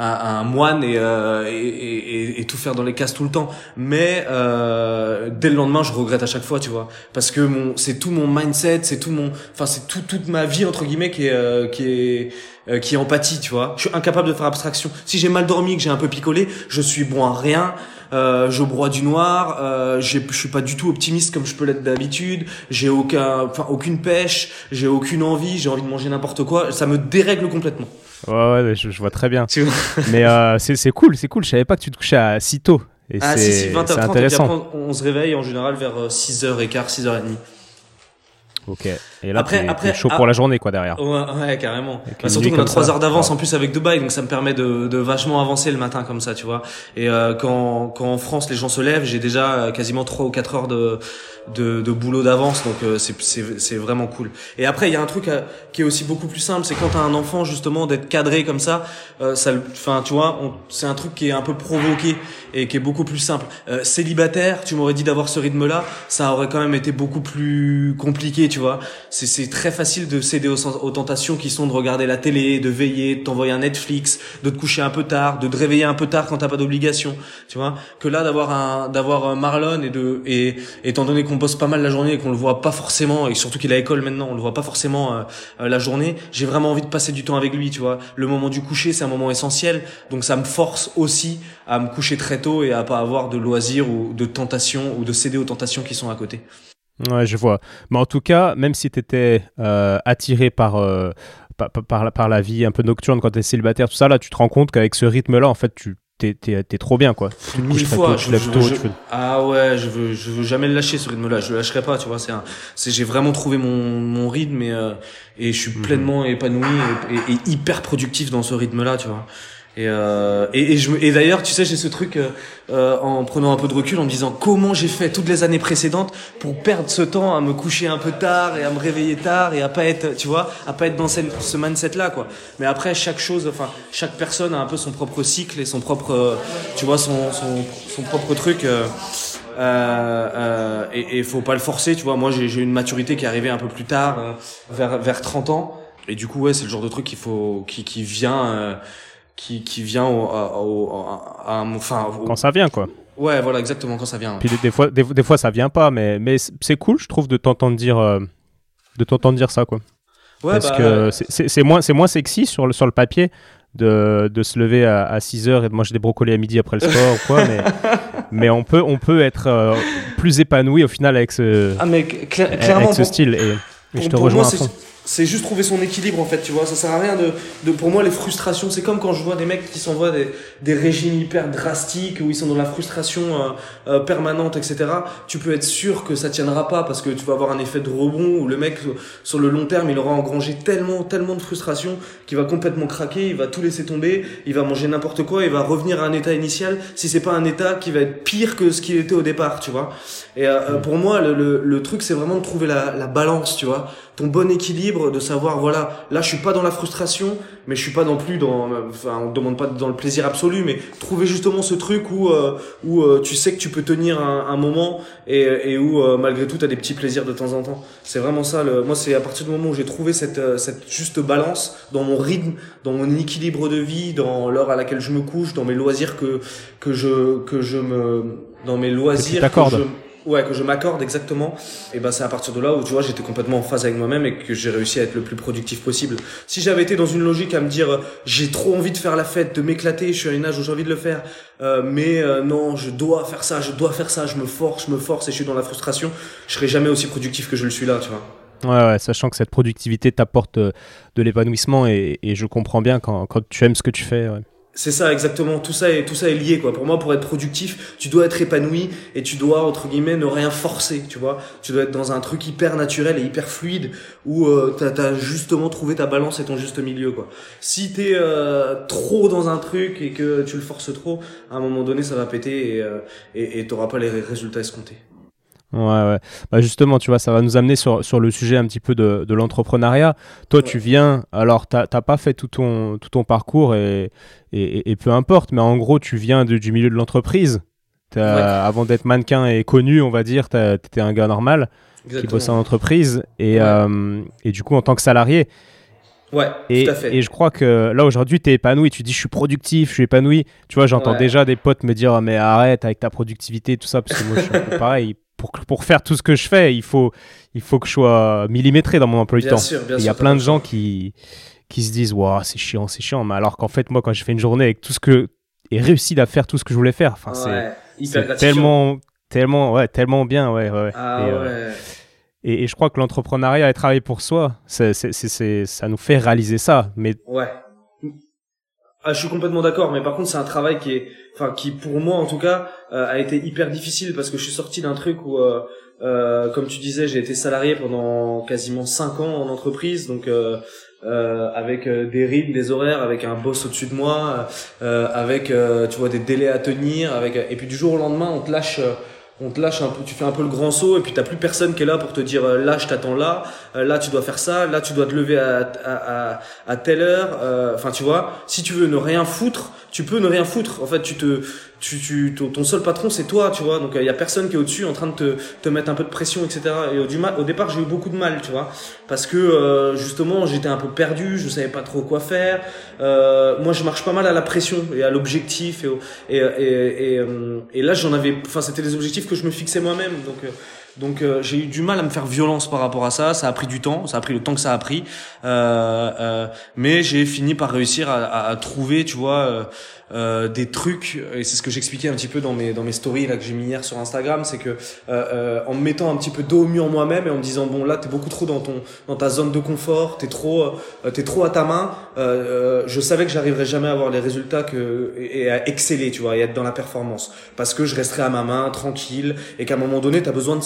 un, moine euh, et, et, et, tout faire dans les cases tout le temps. Mais euh, dès le lendemain, je regrette à chaque fois, tu vois, parce que mon, c'est tout mon mindset, c'est tout mon, enfin c'est tout toute ma vie entre guillemets qui est euh, qui est euh, qui est empathie, tu vois. Je suis incapable de faire abstraction. Si j'ai mal dormi, que j'ai un peu picolé, je suis bon à rien. Euh, je broie du noir, euh, je suis pas du tout optimiste comme je peux l'être d'habitude, j'ai aucun, enfin aucune pêche, j'ai aucune envie, j'ai envie de manger n'importe quoi, ça me dérègle complètement. Ouais, ouais, je, vois très bien. Mais euh, c'est cool, c'est cool. Je savais pas que tu te couchais à si tôt. Et ah, si, si, 20h30, intéressant. on, se réveille en général vers 6h15, 6h30. Ok. Et là, après, après, chaud pour la journée, quoi, derrière. Ouais, ouais carrément. Bah, surtout qu'on a trois heures d'avance en plus avec Dubaï, donc ça me permet de, de vachement avancer le matin comme ça, tu vois. Et euh, quand, quand en France les gens se lèvent, j'ai déjà quasiment trois ou quatre heures de, de, de boulot d'avance, donc euh, c'est, vraiment cool. Et après, il y a un truc euh, qui est aussi beaucoup plus simple, c'est quand t'as un enfant justement d'être cadré comme ça, euh, ça, enfin, tu vois, c'est un truc qui est un peu provoqué et qui est beaucoup plus simple. célibataire, tu m'aurais dit d'avoir ce rythme-là, ça aurait quand même été beaucoup plus compliqué, tu vois. C'est très facile de céder aux, aux, tentations qui sont de regarder la télé, de veiller, de t'envoyer un Netflix, de te coucher un peu tard, de te réveiller un peu tard quand t'as pas d'obligation, tu vois. Que là d'avoir un d'avoir Marlon et de et étant donné qu'on bosse pas mal la journée et qu'on le voit pas forcément et surtout qu'il est à l'école maintenant, on le voit pas forcément euh, euh, la journée. J'ai vraiment envie de passer du temps avec lui, tu vois. Le moment du coucher, c'est un moment essentiel, donc ça me force aussi à me coucher très tôt et à pas avoir de loisirs ou de tentations ou de céder aux tentations qui sont à côté. Ouais, je vois. Mais en tout cas, même si tu étais euh, attiré par, par, par, la vie un peu nocturne quand tu es célibataire, tout ça, là, tu te rends compte qu'avec ce rythme-là, en fait, tu t'es, t'es, trop bien, quoi. Tu Mille fois. je, Ah ouais, je veux, je veux jamais le lâcher, ce rythme-là. Je le lâcherai pas, tu vois. C'est un, c'est, j'ai vraiment trouvé mon, mon rythme et, euh, et je suis mhm. pleinement épanoui et, et, hyper productif dans ce rythme-là, tu vois. Et, euh, et, et, je, et d'ailleurs, tu sais, j'ai ce truc euh, euh, en prenant un peu de recul, en me disant comment j'ai fait toutes les années précédentes pour perdre ce temps à me coucher un peu tard et à me réveiller tard et à pas être, tu vois, à pas être dans ce, mindset-là, quoi. Mais après, chaque chose, enfin, chaque personne a un peu son propre cycle et son propre, tu vois, son, son, son propre truc. Euh, euh, et il faut pas le forcer, tu vois. Moi, j'ai une maturité qui est arrivée un peu plus tard, vers vers 30 ans. Et du coup, ouais, c'est le genre de truc qu'il faut, qui qui vient qui, qui vient au, au, à, enfin, quand ça vient quoi. Ouais, voilà, exactement quand ça vient. Puis des, fois, des, des, fois ça vient pas, mais mais c'est cool, je trouve, de t'entendre dire euh, de t'entendre dire ça quoi. Ouais, Parce bah, que c'est moins c'est moins sexy sur le sur le papier de, de se lever à, à 6 heures et de manger des brocolis à midi après le sport ou quoi, mais mais on peut on peut être euh, plus épanoui au final avec ce ah, mais clairement, avec ce style et, je te rejoins à fond c'est juste trouver son équilibre en fait tu vois. Ça sert à rien de, de pour moi les frustrations c'est comme quand je vois des mecs qui s'envoient des, des régimes hyper drastiques où ils sont dans la frustration euh, euh, permanente etc tu peux être sûr que ça tiendra pas parce que tu vas avoir un effet de rebond où le mec sur le long terme il aura engrangé tellement tellement de frustration qu'il va complètement craquer il va tout laisser tomber il va manger n'importe quoi il va revenir à un état initial si c'est pas un état qui va être pire que ce qu'il était au départ tu vois. Et euh, pour moi le, le, le truc c'est vraiment de trouver la, la balance tu vois. Ton bon équilibre, de savoir voilà, là je suis pas dans la frustration, mais je suis pas non plus dans, enfin on demande pas dans le plaisir absolu, mais trouver justement ce truc où euh, où euh, tu sais que tu peux tenir un, un moment et, et où euh, malgré tout tu as des petits plaisirs de temps en temps. C'est vraiment ça. Le, moi c'est à partir du moment où j'ai trouvé cette cette juste balance dans mon rythme, dans mon équilibre de vie, dans l'heure à laquelle je me couche, dans mes loisirs que que je que je me dans mes loisirs que, que je Ouais, que je m'accorde exactement. Et ben c'est à partir de là où tu vois j'étais complètement en phase avec moi-même et que j'ai réussi à être le plus productif possible. Si j'avais été dans une logique à me dire euh, j'ai trop envie de faire la fête, de m'éclater, je suis à une âge où j'ai envie de le faire, euh, mais euh, non je dois faire ça, je dois faire ça, je me force, je me force et je suis dans la frustration, je serai jamais aussi productif que je le suis là, tu vois. Ouais, ouais, sachant que cette productivité t'apporte de l'épanouissement et, je comprends bien quand, quand tu aimes ce que tu fais. C'est ça exactement. Tout ça est tout ça est lié quoi. Pour moi, pour être productif, tu dois être épanoui et tu dois entre guillemets ne rien forcer. Tu vois, tu dois être dans un truc hyper naturel et hyper fluide où euh, t'as as justement trouvé ta balance et ton juste milieu quoi. Si t'es euh, trop dans un truc et que tu le forces trop, à un moment donné, ça va péter et euh, et t'auras pas les résultats escomptés. Ouais, ouais. Bah justement, tu vois, ça va nous amener sur, sur le sujet un petit peu de, de l'entrepreneuriat. Toi, tu viens, alors, t'as pas fait tout ton, tout ton parcours et, et, et, peu importe, mais en gros, tu viens du milieu de l'entreprise. Avant d'être mannequin et connu, on va dire, t'étais un gars normal qui bossait en entreprise et, euh, et du coup, en tant que salarié. Ouais, et, tout à fait. Et je crois que là aujourd'hui, tu es épanoui. Tu dis, je suis productif, je suis épanoui. Tu vois, j'entends déjà des potes me dire, mais arrête avec ta productivité, tout ça, parce que moi, je suis un peu pareil pour, pour faire tout ce que je fais, il faut, il faut que je sois millimétré dans mon emploi du temps. Il y a plein de gens qui, qui se disent, waouh, c'est chiant, c'est chiant. Mais alors qu'en fait, moi, quand j'ai fait une journée avec tout ce que. et réussi à faire tout ce que je voulais faire, enfin, c'est tellement, tellement, ouais, tellement bien, ouais, ouais. Ah, et, euh, et, je crois que l'entrepreneuriat et travailler pour soi, c'est, ça nous fait réaliser ça. Mais ouais. Ah, je suis complètement d'accord, mais par contre, c'est un travail qui est, enfin, qui pour moi en tout cas, euh, a été hyper difficile parce que je suis sorti d'un truc où, euh, euh, comme tu disais, j'ai été salarié pendant quasiment cinq ans en entreprise, donc euh, avec des rythmes, des horaires, avec un boss au-dessus de moi, avec, tu vois, des délais à tenir, avec, et puis du jour au lendemain, on te lâche on te lâche un peu, tu fais un peu le grand saut et puis t'as plus personne qui est là pour te dire euh, là je t'attends là, euh, là tu dois faire ça, là tu dois te lever à, à, à, telle heure. Euh, enfin tu vois, si tu veux ne rien foutre, tu peux ne rien foutre. En fait, tu te, tu, tu, ton, seul patron, c'est toi, tu vois. Donc, il y a personne qui est au-dessus en train de te, te mettre un peu de pression, etc. Et au, du mal, au départ, j'ai eu beaucoup de mal, tu vois, parce que euh, justement, j'étais un peu perdu, je savais pas trop quoi faire. Euh, moi, je marche pas mal à la pression et à l'objectif, et, et, et, et, euh, et là, j'en avais, enfin, c'était des objectifs que je me fixais moi-même, donc. Donc euh, j'ai eu du mal à me faire violence par rapport à ça. Ça a pris du temps, ça a pris le temps que ça a pris, euh, euh, mais j'ai fini par réussir à, à, à trouver, tu vois, euh, euh, des trucs. Et c'est ce que j'expliquais un petit peu dans mes dans mes stories là que j'ai mis hier sur Instagram, c'est que euh, en me mettant un petit peu dos au mur moi-même et en me disant bon là t'es beaucoup trop dans ton dans ta zone de confort, t'es trop t'es trop à ta main. je savais que j'arriverais jamais à avoir les résultats que et à exceller, tu vois, et être dans la performance, parce que je resterai à ma main tranquille et qu'à un moment donné t'as besoin de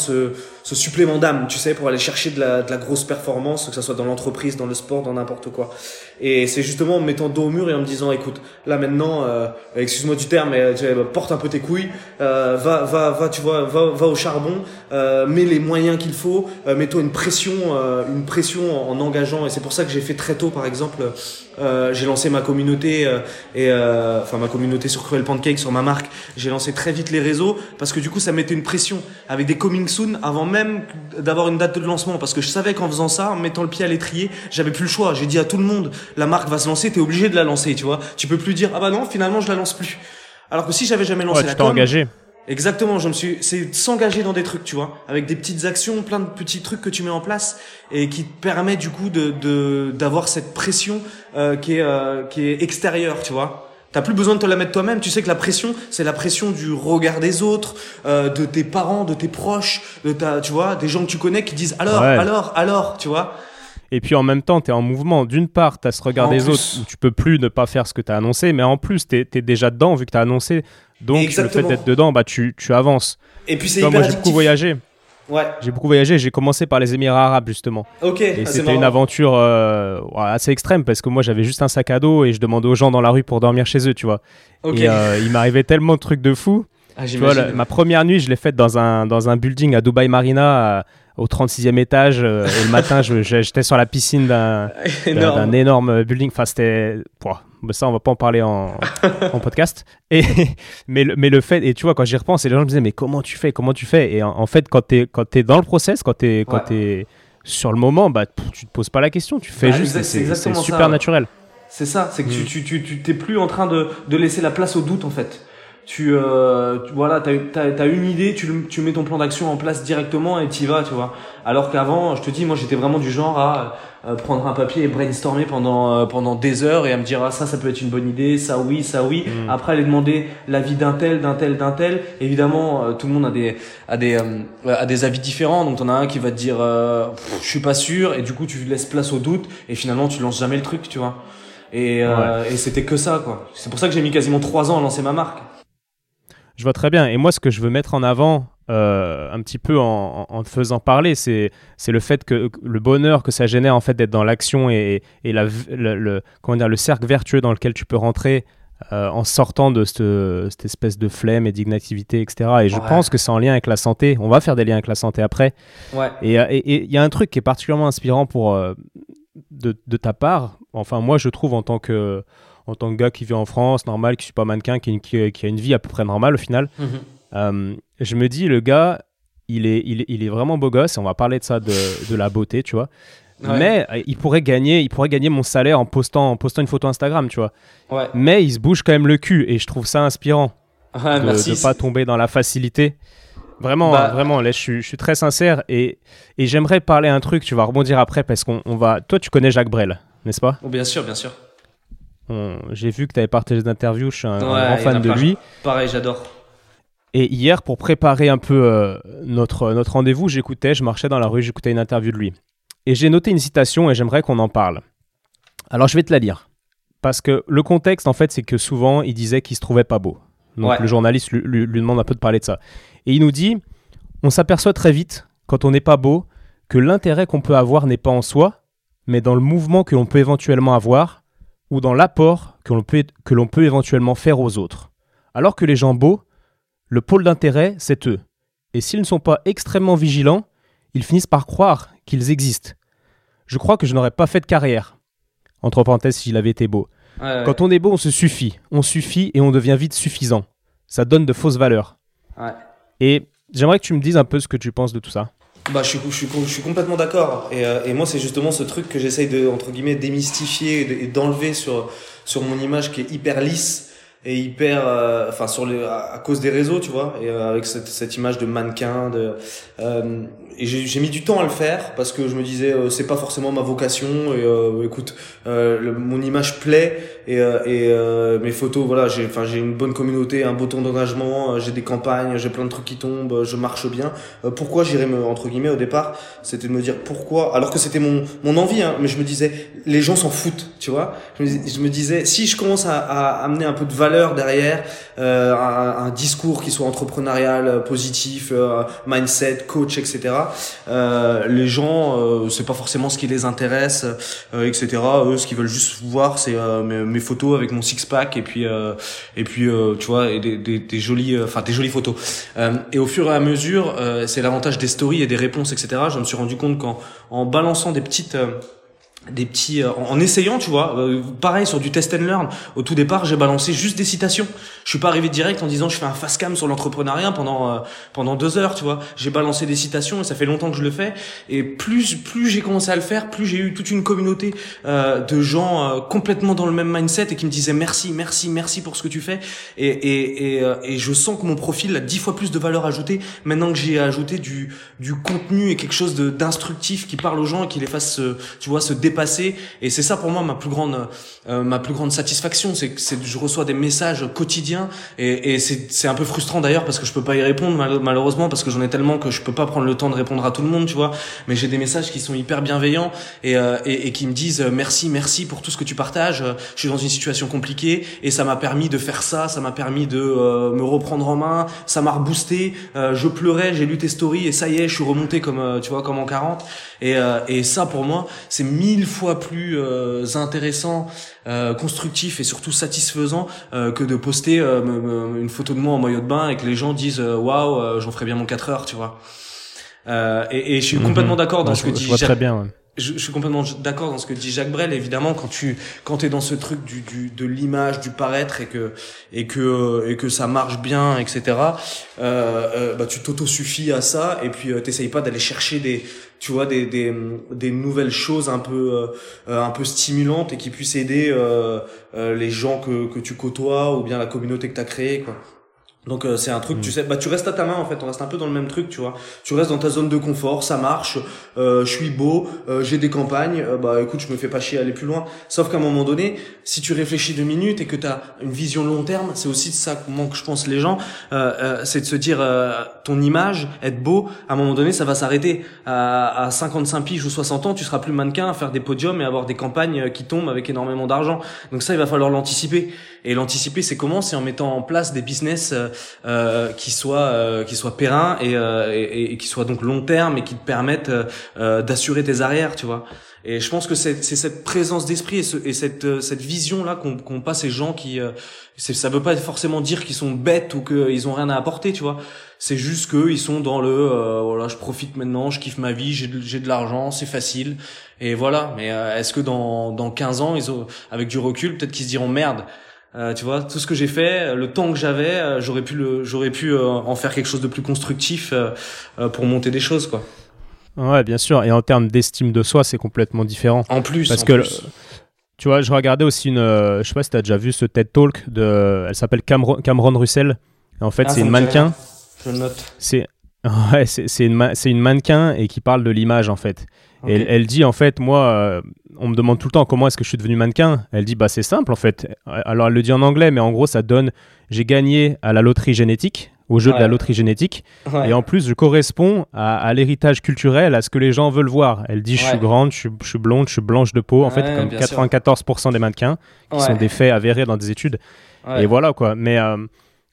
ce supplément d'âme, tu sais, pour aller chercher de la, grosse performance, que ce soit dans l'entreprise, dans le sport, dans n'importe quoi. Et c'est justement en me mettant dos au mur et en me disant, écoute, là maintenant, euh, excuse-moi du terme, mais tu porte un peu tes couilles, euh, va, va, va, tu vois, va, au charbon, euh, mets les moyens qu'il faut, euh, mets-toi une pression, euh, une pression en, engageant. Et c'est pour ça que j'ai fait très tôt, par exemple, euh, j'ai lancé ma communauté et enfin ma communauté sur Cruel Pancake, sur ma marque. J'ai lancé très vite les réseaux parce que du coup, ça mettait une pression avec des coming soon avant même d'avoir une date de lancement, parce que je savais qu'en faisant ça, en mettant le pied à l'étrier, j'avais plus le choix. J'ai dit à tout le monde la marque va se lancer, t'es obligé de la lancer, tu vois. Tu peux plus dire ah bah non, finalement je la lance plus. Alors que si j'avais jamais lancé ouais, la tu engagé. Exactement, je me suis, c'est s'engager dans des trucs, tu vois, avec des petites actions, plein de petits trucs que tu mets en place et qui te permet du coup de d'avoir cette pression euh, qui est euh, qui est extérieure, tu vois. T'as plus besoin de te la mettre toi-même. Tu sais que la pression, c'est la pression du regard des autres, euh, de tes parents, de tes proches, de ta, tu vois, des gens que tu connais qui disent alors, Ouais. alors, alors, tu vois. Et puis en même temps, tu es en mouvement. D'une part, tu as ce regard En des plus. autres où tu peux plus ne pas faire ce que tu as annoncé, mais en plus, tu es, déjà dedans vu que tu as annoncé. Donc le fait d'être dedans, bah, tu, tu avances. Et puis c'est hyper moi, j'ai beaucoup voyagé. Ouais. J'ai beaucoup voyagé. J'ai commencé par les Émirats arabes, justement. Ok. Et ah, c'était une aventure euh, assez extrême parce que moi, j'avais juste un sac à dos et je demandais aux gens dans la rue pour dormir chez eux, tu vois. Ok. Et euh, il m'arrivait tellement de trucs de fou. Ah, Tu vois, la- ma première nuit, je l'ai faite dans un, dans un building à Dubai Marina, à- au 36e étage. euh, et le matin, j'étais sur la piscine d'un Énorme. building. Enfin, c'était. Ça, on va pas en parler en, en podcast. Et, mais, le, mais le fait, et tu vois, quand j'y repense, et les gens me disaient, mais comment tu fais Comment tu fais? Et en, en fait, quand tu es, dans le process, quand tu es, quand t'es sur le moment, bah, tu te poses pas la question. Tu fais Bah, juste. c'est ça, super ouais. naturel. C'est ça, c'est que Mm. tu tu tu tu t'es plus en train de de laisser la place au doute en fait. Tu, euh, tu- voilà, t'as t'as t'as une idée, tu tu mets ton plan d'action en place directement et t'y vas, tu vois. Alors qu'avant, je te dis, moi j'étais vraiment du genre à euh, prendre un papier et brainstormer pendant euh, pendant des heures et à me dire ah ça ça peut être une bonne idée, ça oui, ça oui. Mm. Après aller demander l'avis d'un tel, d'un tel, d'un tel. Évidemment, euh, tout le monde a des a des euh, a des avis différents. Donc t'en as un qui va te dire euh, Pff, je suis pas sûr et du coup tu laisses place au doute et finalement tu lances jamais le truc, tu vois. Et, euh, et c'était que ça, quoi. C'est pour ça que j'ai mis quasiment trois ans à lancer ma marque. Je vois très bien. Et moi, ce que je veux mettre en avant, euh, un petit peu en, te faisant parler, c'est le fait que le bonheur que ça génère en fait d'être dans l'action et, et la, le, le- comment dire, le cercle vertueux dans lequel tu peux rentrer euh, en sortant de cette, cette espèce de flemme et d'inactivité, etc. Et je Ouais. pense que c'est en lien avec la santé. On va faire des liens avec la santé après. Ouais. Euh, et- et il y a un truc qui est particulièrement inspirant pour, euh, de, de ta part. Enfin, moi, je trouve en tant que, en tant que gars qui vit en France, normal, qui suis pas mannequin, qui, qui- qui a une vie à peu près normale au final. Euh, je me dis, le gars, il est, il, est- il est vraiment beau gosse. et On va parler de ça, de, de la beauté, tu vois. Ouais. Mais euh, il pourrait gagner, il pourrait gagner mon salaire en postant, en postant une photo Instagram, tu vois. Ouais. Mais il se bouge quand même le cul et je trouve ça inspirant Ouais, de ne pas tomber dans la facilité. Vraiment, Bah- vraiment, là, je suis, je suis très sincère et, et j'aimerais parler un truc. Tu vas rebondir après parce qu'on on va. Toi, tu connais Jacques Brel, n'est-ce pas? Oh, bien sûr, bien sûr. J'ai vu que tu avais partagé des interviews. Je suis un, Ouais, grand fan a de lui. Pareil, j'adore. Et hier, pour préparer un peu euh, notre, notre rendez-vous, j'écoutais, je marchais dans la rue, j'écoutais une interview de lui. Et j'ai noté une citation et j'aimerais qu'on en parle. Alors, je vais te la lire. Parce que le contexte, en fait, c'est que souvent, il disait qu'il se trouvait pas beau. Donc, Ouais. le journaliste lui, lui- lui demande un peu de parler de ça. Et il nous dit On s'aperçoit très vite, quand on n'est pas beau, que l'intérêt qu'on peut avoir n'est pas en soi, mais dans le mouvement que l'on peut éventuellement avoir, ou dans l'apport que l'on peut, que l'on peut éventuellement faire aux autres. Alors que les gens beaux, le pôle d'intérêt, c'est eux. Et s'ils ne sont pas extrêmement vigilants, ils finissent par croire qu'ils existent. Je crois que je n'aurais pas fait de carrière. Entre parenthèses, s'il avait été beau. Quand on est beau, on se suffit. On suffit et on devient vite suffisant. Ça donne de fausses valeurs. Et j'aimerais que tu me dises un peu ce que tu penses de tout ça. Bah, je suis, je suis, je suis complètement d'accord. Et, euh, et, moi, c'est justement ce truc que j'essaye de, entre guillemets, démystifier et d'enlever sur, sur mon image qui est hyper lisse et hyper euh, enfin sur les à, cause des réseaux tu vois et euh, avec cette, cette, image de mannequin de euh, et j'ai mis du temps à le faire parce que je me disais c'est pas forcément ma vocation et écoute le, mon image plaît et, et mes photos voilà j'ai enfin j'ai une bonne communauté un beau temps d'engagement j'ai des campagnes j'ai plein de trucs qui tombent je marche bien. Pourquoi j'irais me entre guillemets au départ c'était de me dire pourquoi alors que c'était mon mon envie hein, mais je me disais les gens s'en foutent tu vois. Je me, je me disais si je commence à, à amener un peu de valeur derrière, euh, un, un, discours qui soit entrepreneurial, euh, positif, euh, mindset, coach, etc. Euh, les gens, euh, c'est pas forcément ce qui les intéresse, etc. Eux, ce qu'ils veulent juste voir, c'est mes, mes, photos avec mon six pack et puis et puis tu vois et des, des, des jolies, enfin des jolies photos. et au fur et à mesure, c'est l'avantage des stories et des réponses, etc. Je me suis rendu compte qu'en en balançant des petites des petits euh, en essayant tu vois euh, pareil sur du test and learn. Au tout départ j'ai balancé juste des citations. Je suis pas arrivé direct en disant je fais un fast cam sur l'entrepreneuriat pendant euh, pendant deux heures tu vois. J'ai balancé des citations et ça fait longtemps que je le fais. Et plus plus j'ai commencé à le faire plus j'ai eu toute une communauté de gens complètement dans le même mindset et qui me disaient merci merci merci pour ce que tu fais. Et et et, et je sens que mon profil a dix fois plus de valeur ajoutée maintenant que j'ai ajouté du du contenu et quelque chose de d'instructif qui parle aux gens et qui les fasse tu vois se passé et c'est ça pour moi ma plus grande euh, ma plus grande satisfaction. C'est que je reçois des messages quotidiens. Et, et c'est un peu frustrant d'ailleurs parce que je peux pas y répondre malheureusement parce que j'en ai tellement que je peux pas prendre le temps de répondre à tout le monde tu vois. Mais j'ai des messages qui sont hyper bienveillants et, euh, et, et, qui me disent euh, merci merci pour tout ce que tu partages. Je suis dans une situation compliquée et ça m'a permis de faire ça. Ça m'a permis de me reprendre en main. Ça m'a reboosté. Je pleurais j'ai lu tes stories et ça y est je suis remonté comme tu vois comme en 40 et, et ça pour moi c'est mille fois plus euh, intéressant, euh, constructif et surtout satisfaisant euh, que de poster une photo de moi en maillot de bain et que les gens disent waouh, j'en ferai bien mon 4 heures, tu vois. Et, et, je suis mhm. complètement d'accord dans ce que dit. Je très bien. Je, je, suis complètement d'accord dans ce que dit Jacques Brel. Évidemment, quand tu quand es dans ce truc du, du de l'image, du paraître et que et que et que ça marche bien, etc. Euh, euh, bah tu t'autosuffis à ça et puis euh, t'essayes pas d'aller chercher des tu vois des, des, nouvelles choses un peu euh, un peu stimulantes et qui puissent aider euh, euh, les gens que, que tu côtoies ou bien la communauté que tu as créée quoi. Donc euh, c'est un truc, tu mm. sais, bah tu restes à ta main en fait, on reste un peu dans le même truc, tu vois. Tu restes dans ta zone de confort, ça marche, euh, je suis beau, euh, j'ai des campagnes, euh, bah écoute, je me fais pas chier à aller plus loin. Sauf qu'à un moment donné, si tu réfléchis deux minutes et que tu as une vision long terme, c'est aussi de ça que manque, je pense, les gens, c'est de se dire ton image, être beau, à un moment donné, ça va s'arrêter. À, à 55 piges ou 60 ans, tu seras plus mannequin à faire des podiums et avoir des campagnes qui tombent avec énormément d'argent. Donc ça, il va falloir l'anticiper. Et l'anticiper, c'est comment? C'est en mettant en place des business euh, qui soient euh, qui soient pérennes et, euh, et, et, qui soient donc long terme et qui te permettent euh, d'assurer tes arrières, tu vois. Et je pense que c'est cette présence d'esprit et, ce, et, cette cette vision là qu'ont qu pas ces gens qui ça veut pas forcément dire qu'ils sont bêtes ou qu'ils ont rien à apporter, tu vois. C'est juste que ils sont dans le voilà, je profite maintenant, je kiffe ma vie, j'ai j'ai de l'argent, c'est facile et voilà. Mais est-ce que dans dans 15 ans, ils ont, avec du recul, peut-être qu'ils se diront merde euh, tu vois, tout ce que j'ai fait, le temps que j'avais, euh, j'aurais pu le, j'aurais pu euh, en faire quelque chose de plus constructif pour monter des choses, quoi. Ouais, bien sûr. Et en termes d'estime de soi, c'est complètement différent. En plus, parce que tu vois, je regardais aussi une, je sais pas si t'as déjà vu ce TED Talk de, elle s'appelle Cameron, Cameron Russell. en fait, ah, c'est une mannequin. Je note. C'est Ouais, c'est une, une, mannequin et qui parle de l'image en fait. Et elle, dit en fait, moi, euh, on me demande tout le temps comment est-ce que je suis devenu mannequin. Elle dit, bah c'est simple en fait. Alors elle le dit en anglais, mais en gros ça donne, j'ai gagné à la loterie génétique, au jeu de la loterie génétique. Et en plus, je corresponds à, l'héritage culturel, à ce que les gens veulent voir. Elle dit, je suis grande, je suis, blonde, je suis blanche de peau, en fait, comme 94% des mannequins, qui sont des faits avérés dans des études. Et voilà quoi. Mais... Euh,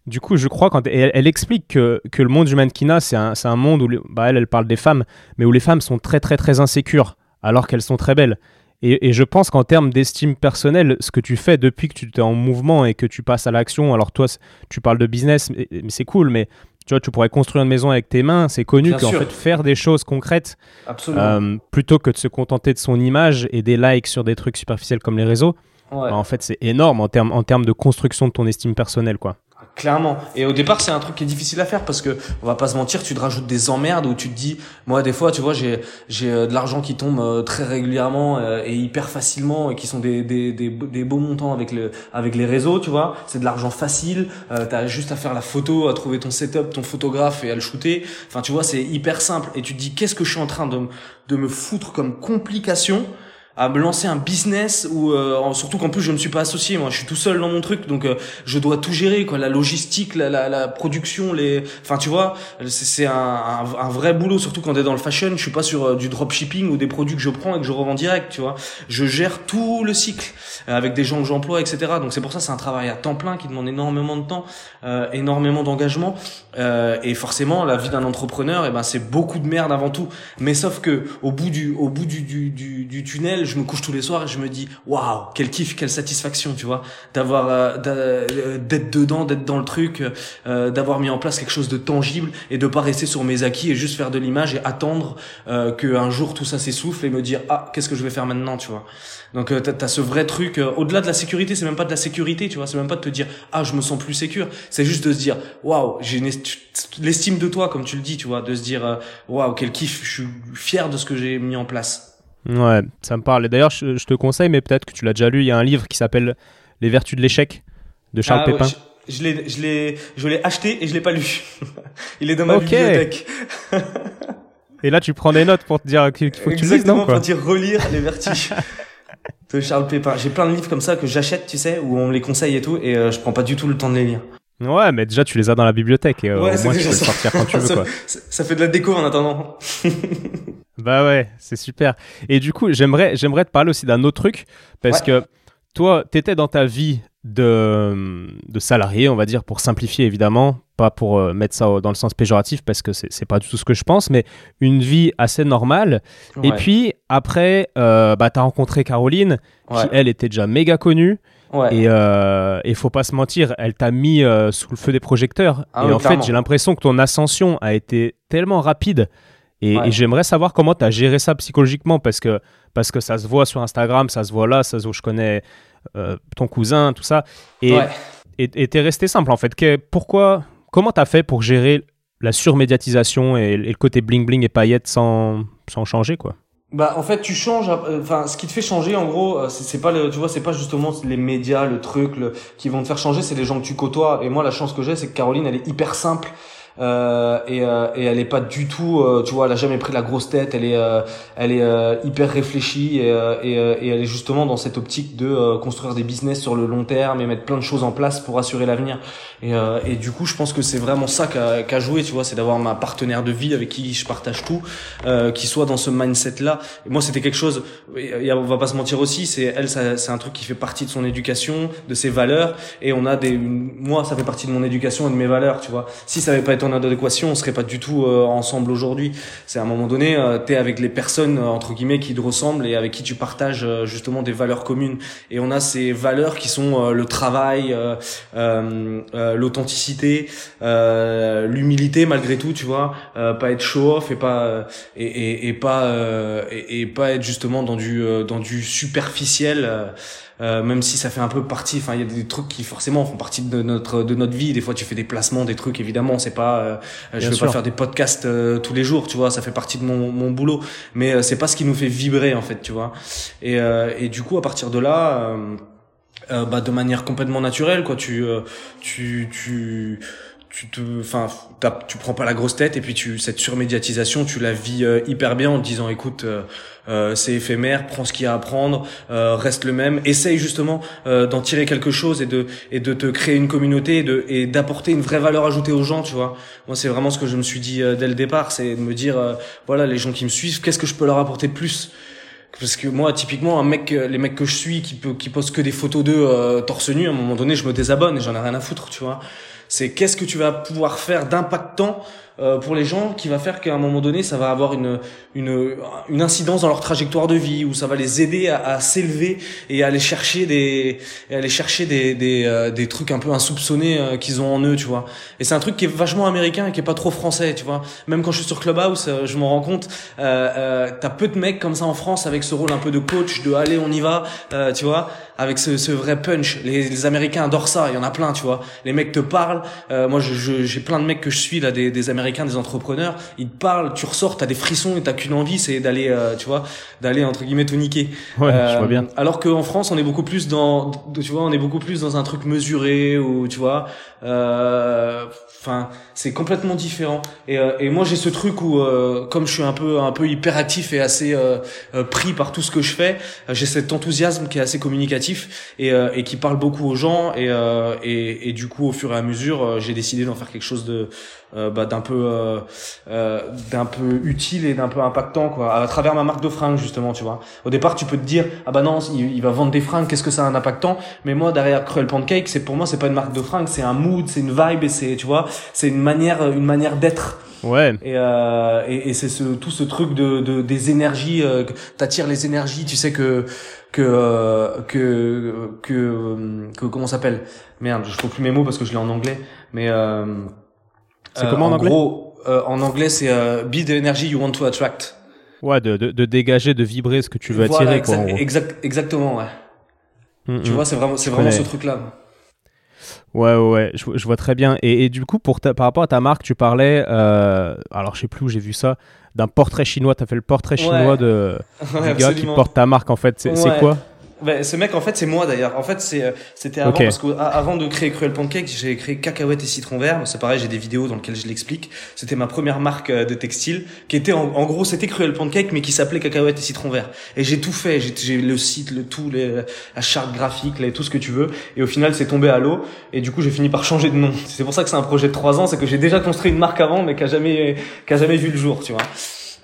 du coup, je crois quand elle, explique que, que, le monde du mannequinat, c'est un, un, monde où bah, elle, elle parle des femmes, mais où les femmes sont très très très insécures alors qu'elles sont très belles. Et, et je pense qu'en termes d'estime personnelle, ce que tu fais depuis que tu es en mouvement et que tu passes à l'action, alors toi, tu parles de business, mais, c'est cool, mais tu vois, tu pourrais construire une maison avec tes mains. C'est connu qu'en fait, faire des choses concrètes, euh, plutôt que de se contenter de son image et des likes sur des trucs superficiels comme les réseaux, bah, en fait, c'est énorme en termes en termes de construction de ton estime personnelle, quoi. Clairement. Et au départ, c'est un truc qui est difficile à faire parce que on va pas se mentir, tu te rajoutes des emmerdes où tu te dis, moi des fois, tu vois, j'ai j'ai euh, de l'argent qui tombe euh, très régulièrement euh, et hyper facilement et qui sont des des des, beaux montants avec le avec les réseaux, tu vois. C'est de l'argent facile. Euh, T'as juste à faire la photo, à trouver ton setup, ton photographe et à le shooter. Enfin, tu vois, c'est hyper simple. Et tu te dis, qu'est-ce que je suis en train de de me foutre comme complication à me lancer un business ou euh, surtout qu'en plus je me suis pas associé. Moi je suis tout seul dans mon truc donc euh, je dois tout gérer quoi. La logistique la, la, la production les enfin tu vois c'est un, un, vrai boulot surtout quand t'es dans le fashion. Je suis pas sur euh, du dropshipping ou des produits que je prends et que je revends direct tu vois. Je gère tout le cycle avec des gens que j'emploie etc donc c'est pour ça c'est un travail à temps plein qui demande énormément de temps énormément d'engagement. Et forcément la vie d'un entrepreneur et eh ben c'est beaucoup de merde avant tout. Mais sauf que au bout du au bout du, du, du tunnel je me couche tous les soirs et je me dis waouh quel kiff quelle satisfaction tu vois d'avoir euh, euh, d'être dedans d'être dans le truc euh, d'avoir mis en place quelque chose de tangible et de pas rester sur mes acquis et juste faire de l'image et attendre euh, que un jour tout ça s'essouffle et me dire ah qu'est-ce que je vais faire maintenant tu vois. Donc t'as as ce vrai truc au-delà de la sécurité c'est même pas de la sécurité tu vois c'est même pas de te dire ah je me sens plus sécure. C'est juste de se dire waouh j'ai l'estime de toi comme tu le dis tu vois de se dire waouh quel kiff je suis fier de ce que j'ai mis en place Ouais, ça me parle. Et d'ailleurs, je, te conseille, mais peut-être que tu l'as déjà lu, il y a un livre qui s'appelle Les vertus de l'échec de Charles ah Pépin. je, l'ai, je l'ai, je l'ai acheté et je l'ai pas lu. il est dans ma bibliothèque. et là, tu prends des notes pour te dire qu'il faut que tu le lises, non pour dire relire Les vertus de Charles Pépin. J'ai plein de livres comme ça que j'achète, tu sais, où on me les conseille et tout, et euh, je prends pas du tout le temps de les lire. Ouais, mais déjà tu les as dans la bibliothèque et euh, ouais, au moins tu peux sortir quand tu veux. quoi. Ça fait de la déco en attendant. bah ouais, c'est super. Et du coup, j'aimerais, j'aimerais te parler aussi d'un autre truc parce que toi, tu étais dans ta vie de, de salarié, on va dire, pour simplifier évidemment, pas pour euh, mettre ça dans le sens péjoratif parce que c'est pas du tout ce que je pense, mais une vie assez normale. Et puis après, euh, bah, tu as rencontré Caroline, qui elle était déjà méga connue. Et il euh, faut pas se mentir, elle t'a mis euh, sous le feu des projecteurs. Ah et en fait, j'ai l'impression que ton ascension a été tellement rapide. Et, j'aimerais savoir comment tu as géré ça psychologiquement parce que, parce que ça se voit sur Instagram, ça se voit là, ça se voit, je connais euh, ton cousin, tout ça. Et t'es resté simple en fait. pourquoi, comment tu as fait pour gérer la surmédiatisation et, et le côté bling bling et paillettes sans, sans changer quoi? Bah en fait tu changes euh, enfin ce qui te fait changer en gros euh, c'est pas le tu vois c'est pas justement les médias le truc qui vont te faire changer c'est les gens que tu côtoies. Et moi la chance que j'ai c'est que Caroline elle est hyper simple euh, et, euh, et elle est pas du tout, euh, tu vois, elle a jamais pris la grosse tête. Elle est, elle est hyper réfléchie et, et, et, elle est justement dans cette optique de construire des business sur le long terme et mettre plein de choses en place pour assurer l'avenir. Et, et du coup, je pense que c'est vraiment ça qu'a qu joué, tu vois, c'est d'avoir ma partenaire de vie avec qui je partage tout, qui soit dans ce mindset-là. Et moi, c'était quelque chose. Et on va pas se mentir aussi, c'est elle, c'est un truc qui fait partie de son éducation, de ses valeurs. Et on a des, moi, ça fait partie de mon éducation et de mes valeurs, tu vois. Si ça avait en adéquation, on serait pas du tout euh, ensemble aujourd'hui. C'est à un moment donné, euh, tu es avec les personnes euh, entre guillemets qui te ressemblent et avec qui tu partages justement des valeurs communes. Et on a ces valeurs qui sont le travail, l'authenticité, l'humilité malgré tout, tu vois, pas être show off et pas et pas et, et, pas être justement dans du dans du superficiel. Euh, même si ça fait un peu partie. Enfin, il y a des trucs qui forcément font partie de notre de notre vie. Des fois, tu fais des placements, des trucs. Évidemment, c'est pas. Euh, je vais pas faire des podcasts euh, tous les jours, tu vois. Ça fait partie de mon mon boulot, mais c'est pas ce qui nous fait vibrer en fait, tu vois. Et et du coup, à partir de là. bah de manière complètement naturelle quoi tu tu tu tu te enfin tu prends pas la grosse tête et puis tu cette surmédiatisation tu la vis hyper bien en te disant écoute euh, c'est éphémère, prends ce qu'il y a à prendre, euh, reste le même, essaye justement euh, d'en tirer quelque chose et de et de te créer une communauté et de et d'apporter une vraie valeur ajoutée aux gens, tu vois. Moi, c'est vraiment ce que je me suis dit dès le départ, c'est de me dire voilà, les gens qui me suivent, qu'est-ce que je peux leur apporter de plus? Parce que moi typiquement un mec les mecs que je suis qui qui postent que des photos d'eux torse nu à un moment donné je me désabonne et j'en ai rien à foutre tu vois c'est qu'est-ce que tu vas pouvoir faire d'impactant euh, pour les gens qui va faire qu'à un moment donné, ça va avoir une, une, une incidence dans leur trajectoire de vie, où ça va les aider à, à s'élever et à aller chercher des, et aller chercher des, des, euh, des trucs un peu insoupçonnés euh, qu'ils ont en eux, tu vois. Et c'est un truc qui est vachement américain et qui est pas trop français, tu vois. Même quand je suis sur Clubhouse, euh, je m'en rends compte, t'as peu de mecs comme ça en France avec ce rôle un peu de coach, de allez, on y va, tu vois, avec ce, ce vrai punch. Les, les, Américains adorent ça, il y en a plein, tu vois. Les mecs te parlent. moi, j'ai je, plein de mecs que je suis là, des, des Américains des entrepreneurs, ils te parlent, tu ressors, t'as des frissons et t'as qu'une envie, c'est d'aller, euh, tu vois, d'aller entre guillemets tout niquer. Ouais, je vois bien. Euh, alors qu'en France, on est beaucoup plus dans, tu vois, on est beaucoup plus dans un truc mesuré ou tu vois, euh, enfin, c'est complètement différent. Et, et moi, j'ai ce truc où, comme je suis un peu, un peu hyperactif et assez pris par tout ce que je fais, j'ai cet enthousiasme qui est assez communicatif et, et qui parle beaucoup aux gens et, et, et du coup, au fur et à mesure, j'ai décidé d'en faire quelque chose de euh, bah, d'un peu euh, euh, d'un peu utile et d'un peu impactant quoi à travers ma marque de fringues justement tu vois au départ tu peux te dire ah bah non il, va vendre des fringues qu'est-ce que ça a un impactant? Mais moi derrière Cruel Pancake c'est pour moi c'est pas une marque de fringues c'est un mood c'est une vibe et c'est tu vois c'est une manière une manière d'être Ouais. Et, euh, et, et c'est ce, tout ce truc de, de des énergies, euh, t'attires les énergies. Tu sais que que que que, que comment s'appelle? Merde, je trouve plus mes mots parce que je l'ai en anglais. Mais euh, c'est comment en, en anglais gros, euh, En anglais, c'est euh, be the energy you want to attract. Ouais, de, de, de, dégager, de vibrer ce que tu veux voilà, attirer. Quoi, exact, exactement, ouais. Mm, tu mm. vois, c'est vraiment, c'est vraiment ce truc-là. Ouais, ouais, ouais, je, je, vois très bien. Et, et du coup, pour ta, par rapport à ta marque, tu parlais, euh, alors je sais plus où j'ai vu ça, d'un portrait chinois. Tu as fait le portrait chinois de, ouais, du gars qui porte ta marque, en fait. C'est ouais. quoi ben, ce mec, en fait, c'est moi d'ailleurs. En fait, c'est, c'était avant parce qu'avant de créer Cruel Pancake, j'ai créé Cacahuètes et Citron Vert. C'est pareil, j'ai des vidéos dans lesquelles je l'explique. C'était ma première marque euh, de textile qui était en, en gros, c'était Cruel Pancake, mais qui s'appelait Cacahuètes et Citron Vert. Et j'ai tout fait. J'ai, j'ai le site, le tout, les, la charte graphique, les, tout ce que tu veux. Et au final, c'est tombé à l'eau. Et du coup, j'ai fini par changer de nom. C'est pour ça que c'est un projet de trois ans. C'est que j'ai déjà construit une marque avant, mais qui a jamais, qui a jamais vu le jour, tu vois.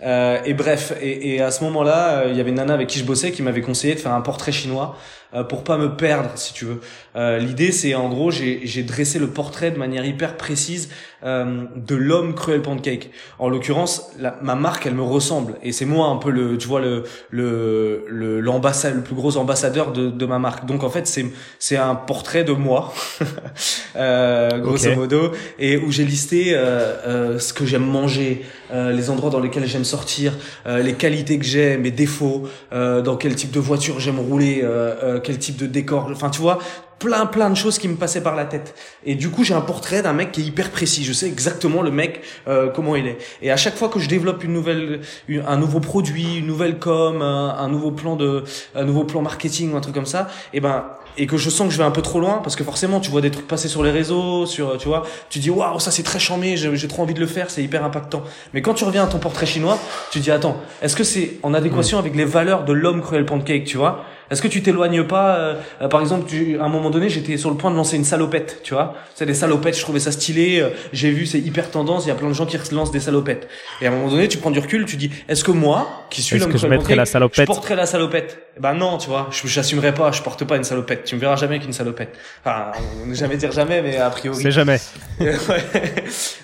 Euh, et bref, et, et à ce moment-là, euh, il y avait une nana avec qui je bossais qui m'avait conseillé de faire un portrait chinois euh, pour pas me perdre, si tu veux. Euh, L'idée, c'est en gros, j'ai dressé le portrait de manière hyper précise euh, de l'homme Cruel Pancake. En l'occurrence, ma marque, elle me ressemble, et c'est moi un peu le, tu vois, le le l'ambassade, le, le, plus gros ambassadeur de, de ma marque. Donc en fait, c'est c'est un portrait de moi, euh, grosso modo, et où j'ai listé euh, ce que j'aime manger, les endroits dans lesquels j'aime sortir, les qualités que j'ai, mes défauts, dans quel type de voiture j'aime rouler. Euh, quel type de décor, enfin tu vois, plein plein de choses qui me passaient par la tête. Et du coup, j'ai un portrait d'un mec qui est hyper précis. Je sais exactement le mec euh, comment il est. Et à chaque fois que je développe une nouvelle, une, un nouveau produit, une nouvelle com, un, un, nouveau plan de, un nouveau plan marketing ou un truc comme ça, et ben et que je sens que je vais un peu trop loin parce que forcément tu vois des trucs passer sur les réseaux sur tu vois tu dis waouh ça c'est très charmé j'ai trop envie de le faire c'est hyper impactant mais quand tu reviens à ton portrait chinois tu dis attends est-ce que c'est en adéquation mmh. avec les valeurs de l'homme cruel pancake tu vois? Est-ce que tu t'éloignes pas euh, euh, Par exemple, tu, à un moment donné, j'étais sur le point de lancer une salopette, tu vois. C'est des salopettes, je trouvais ça stylé. Euh, j'ai vu, c'est hyper tendance. Il y a plein de gens qui lancent des salopettes. Et à un moment donné, tu prends du recul, tu dis, est-ce que moi, qui suis l'homme que je mettrais la salopette je porterais la salopette? Eh Ben non, tu vois. Je j'assumerai pas. Je porte pas une salopette. Tu me verras jamais avec une salopette. Enfin, on ne jamais dire jamais, mais a priori. C'est jamais.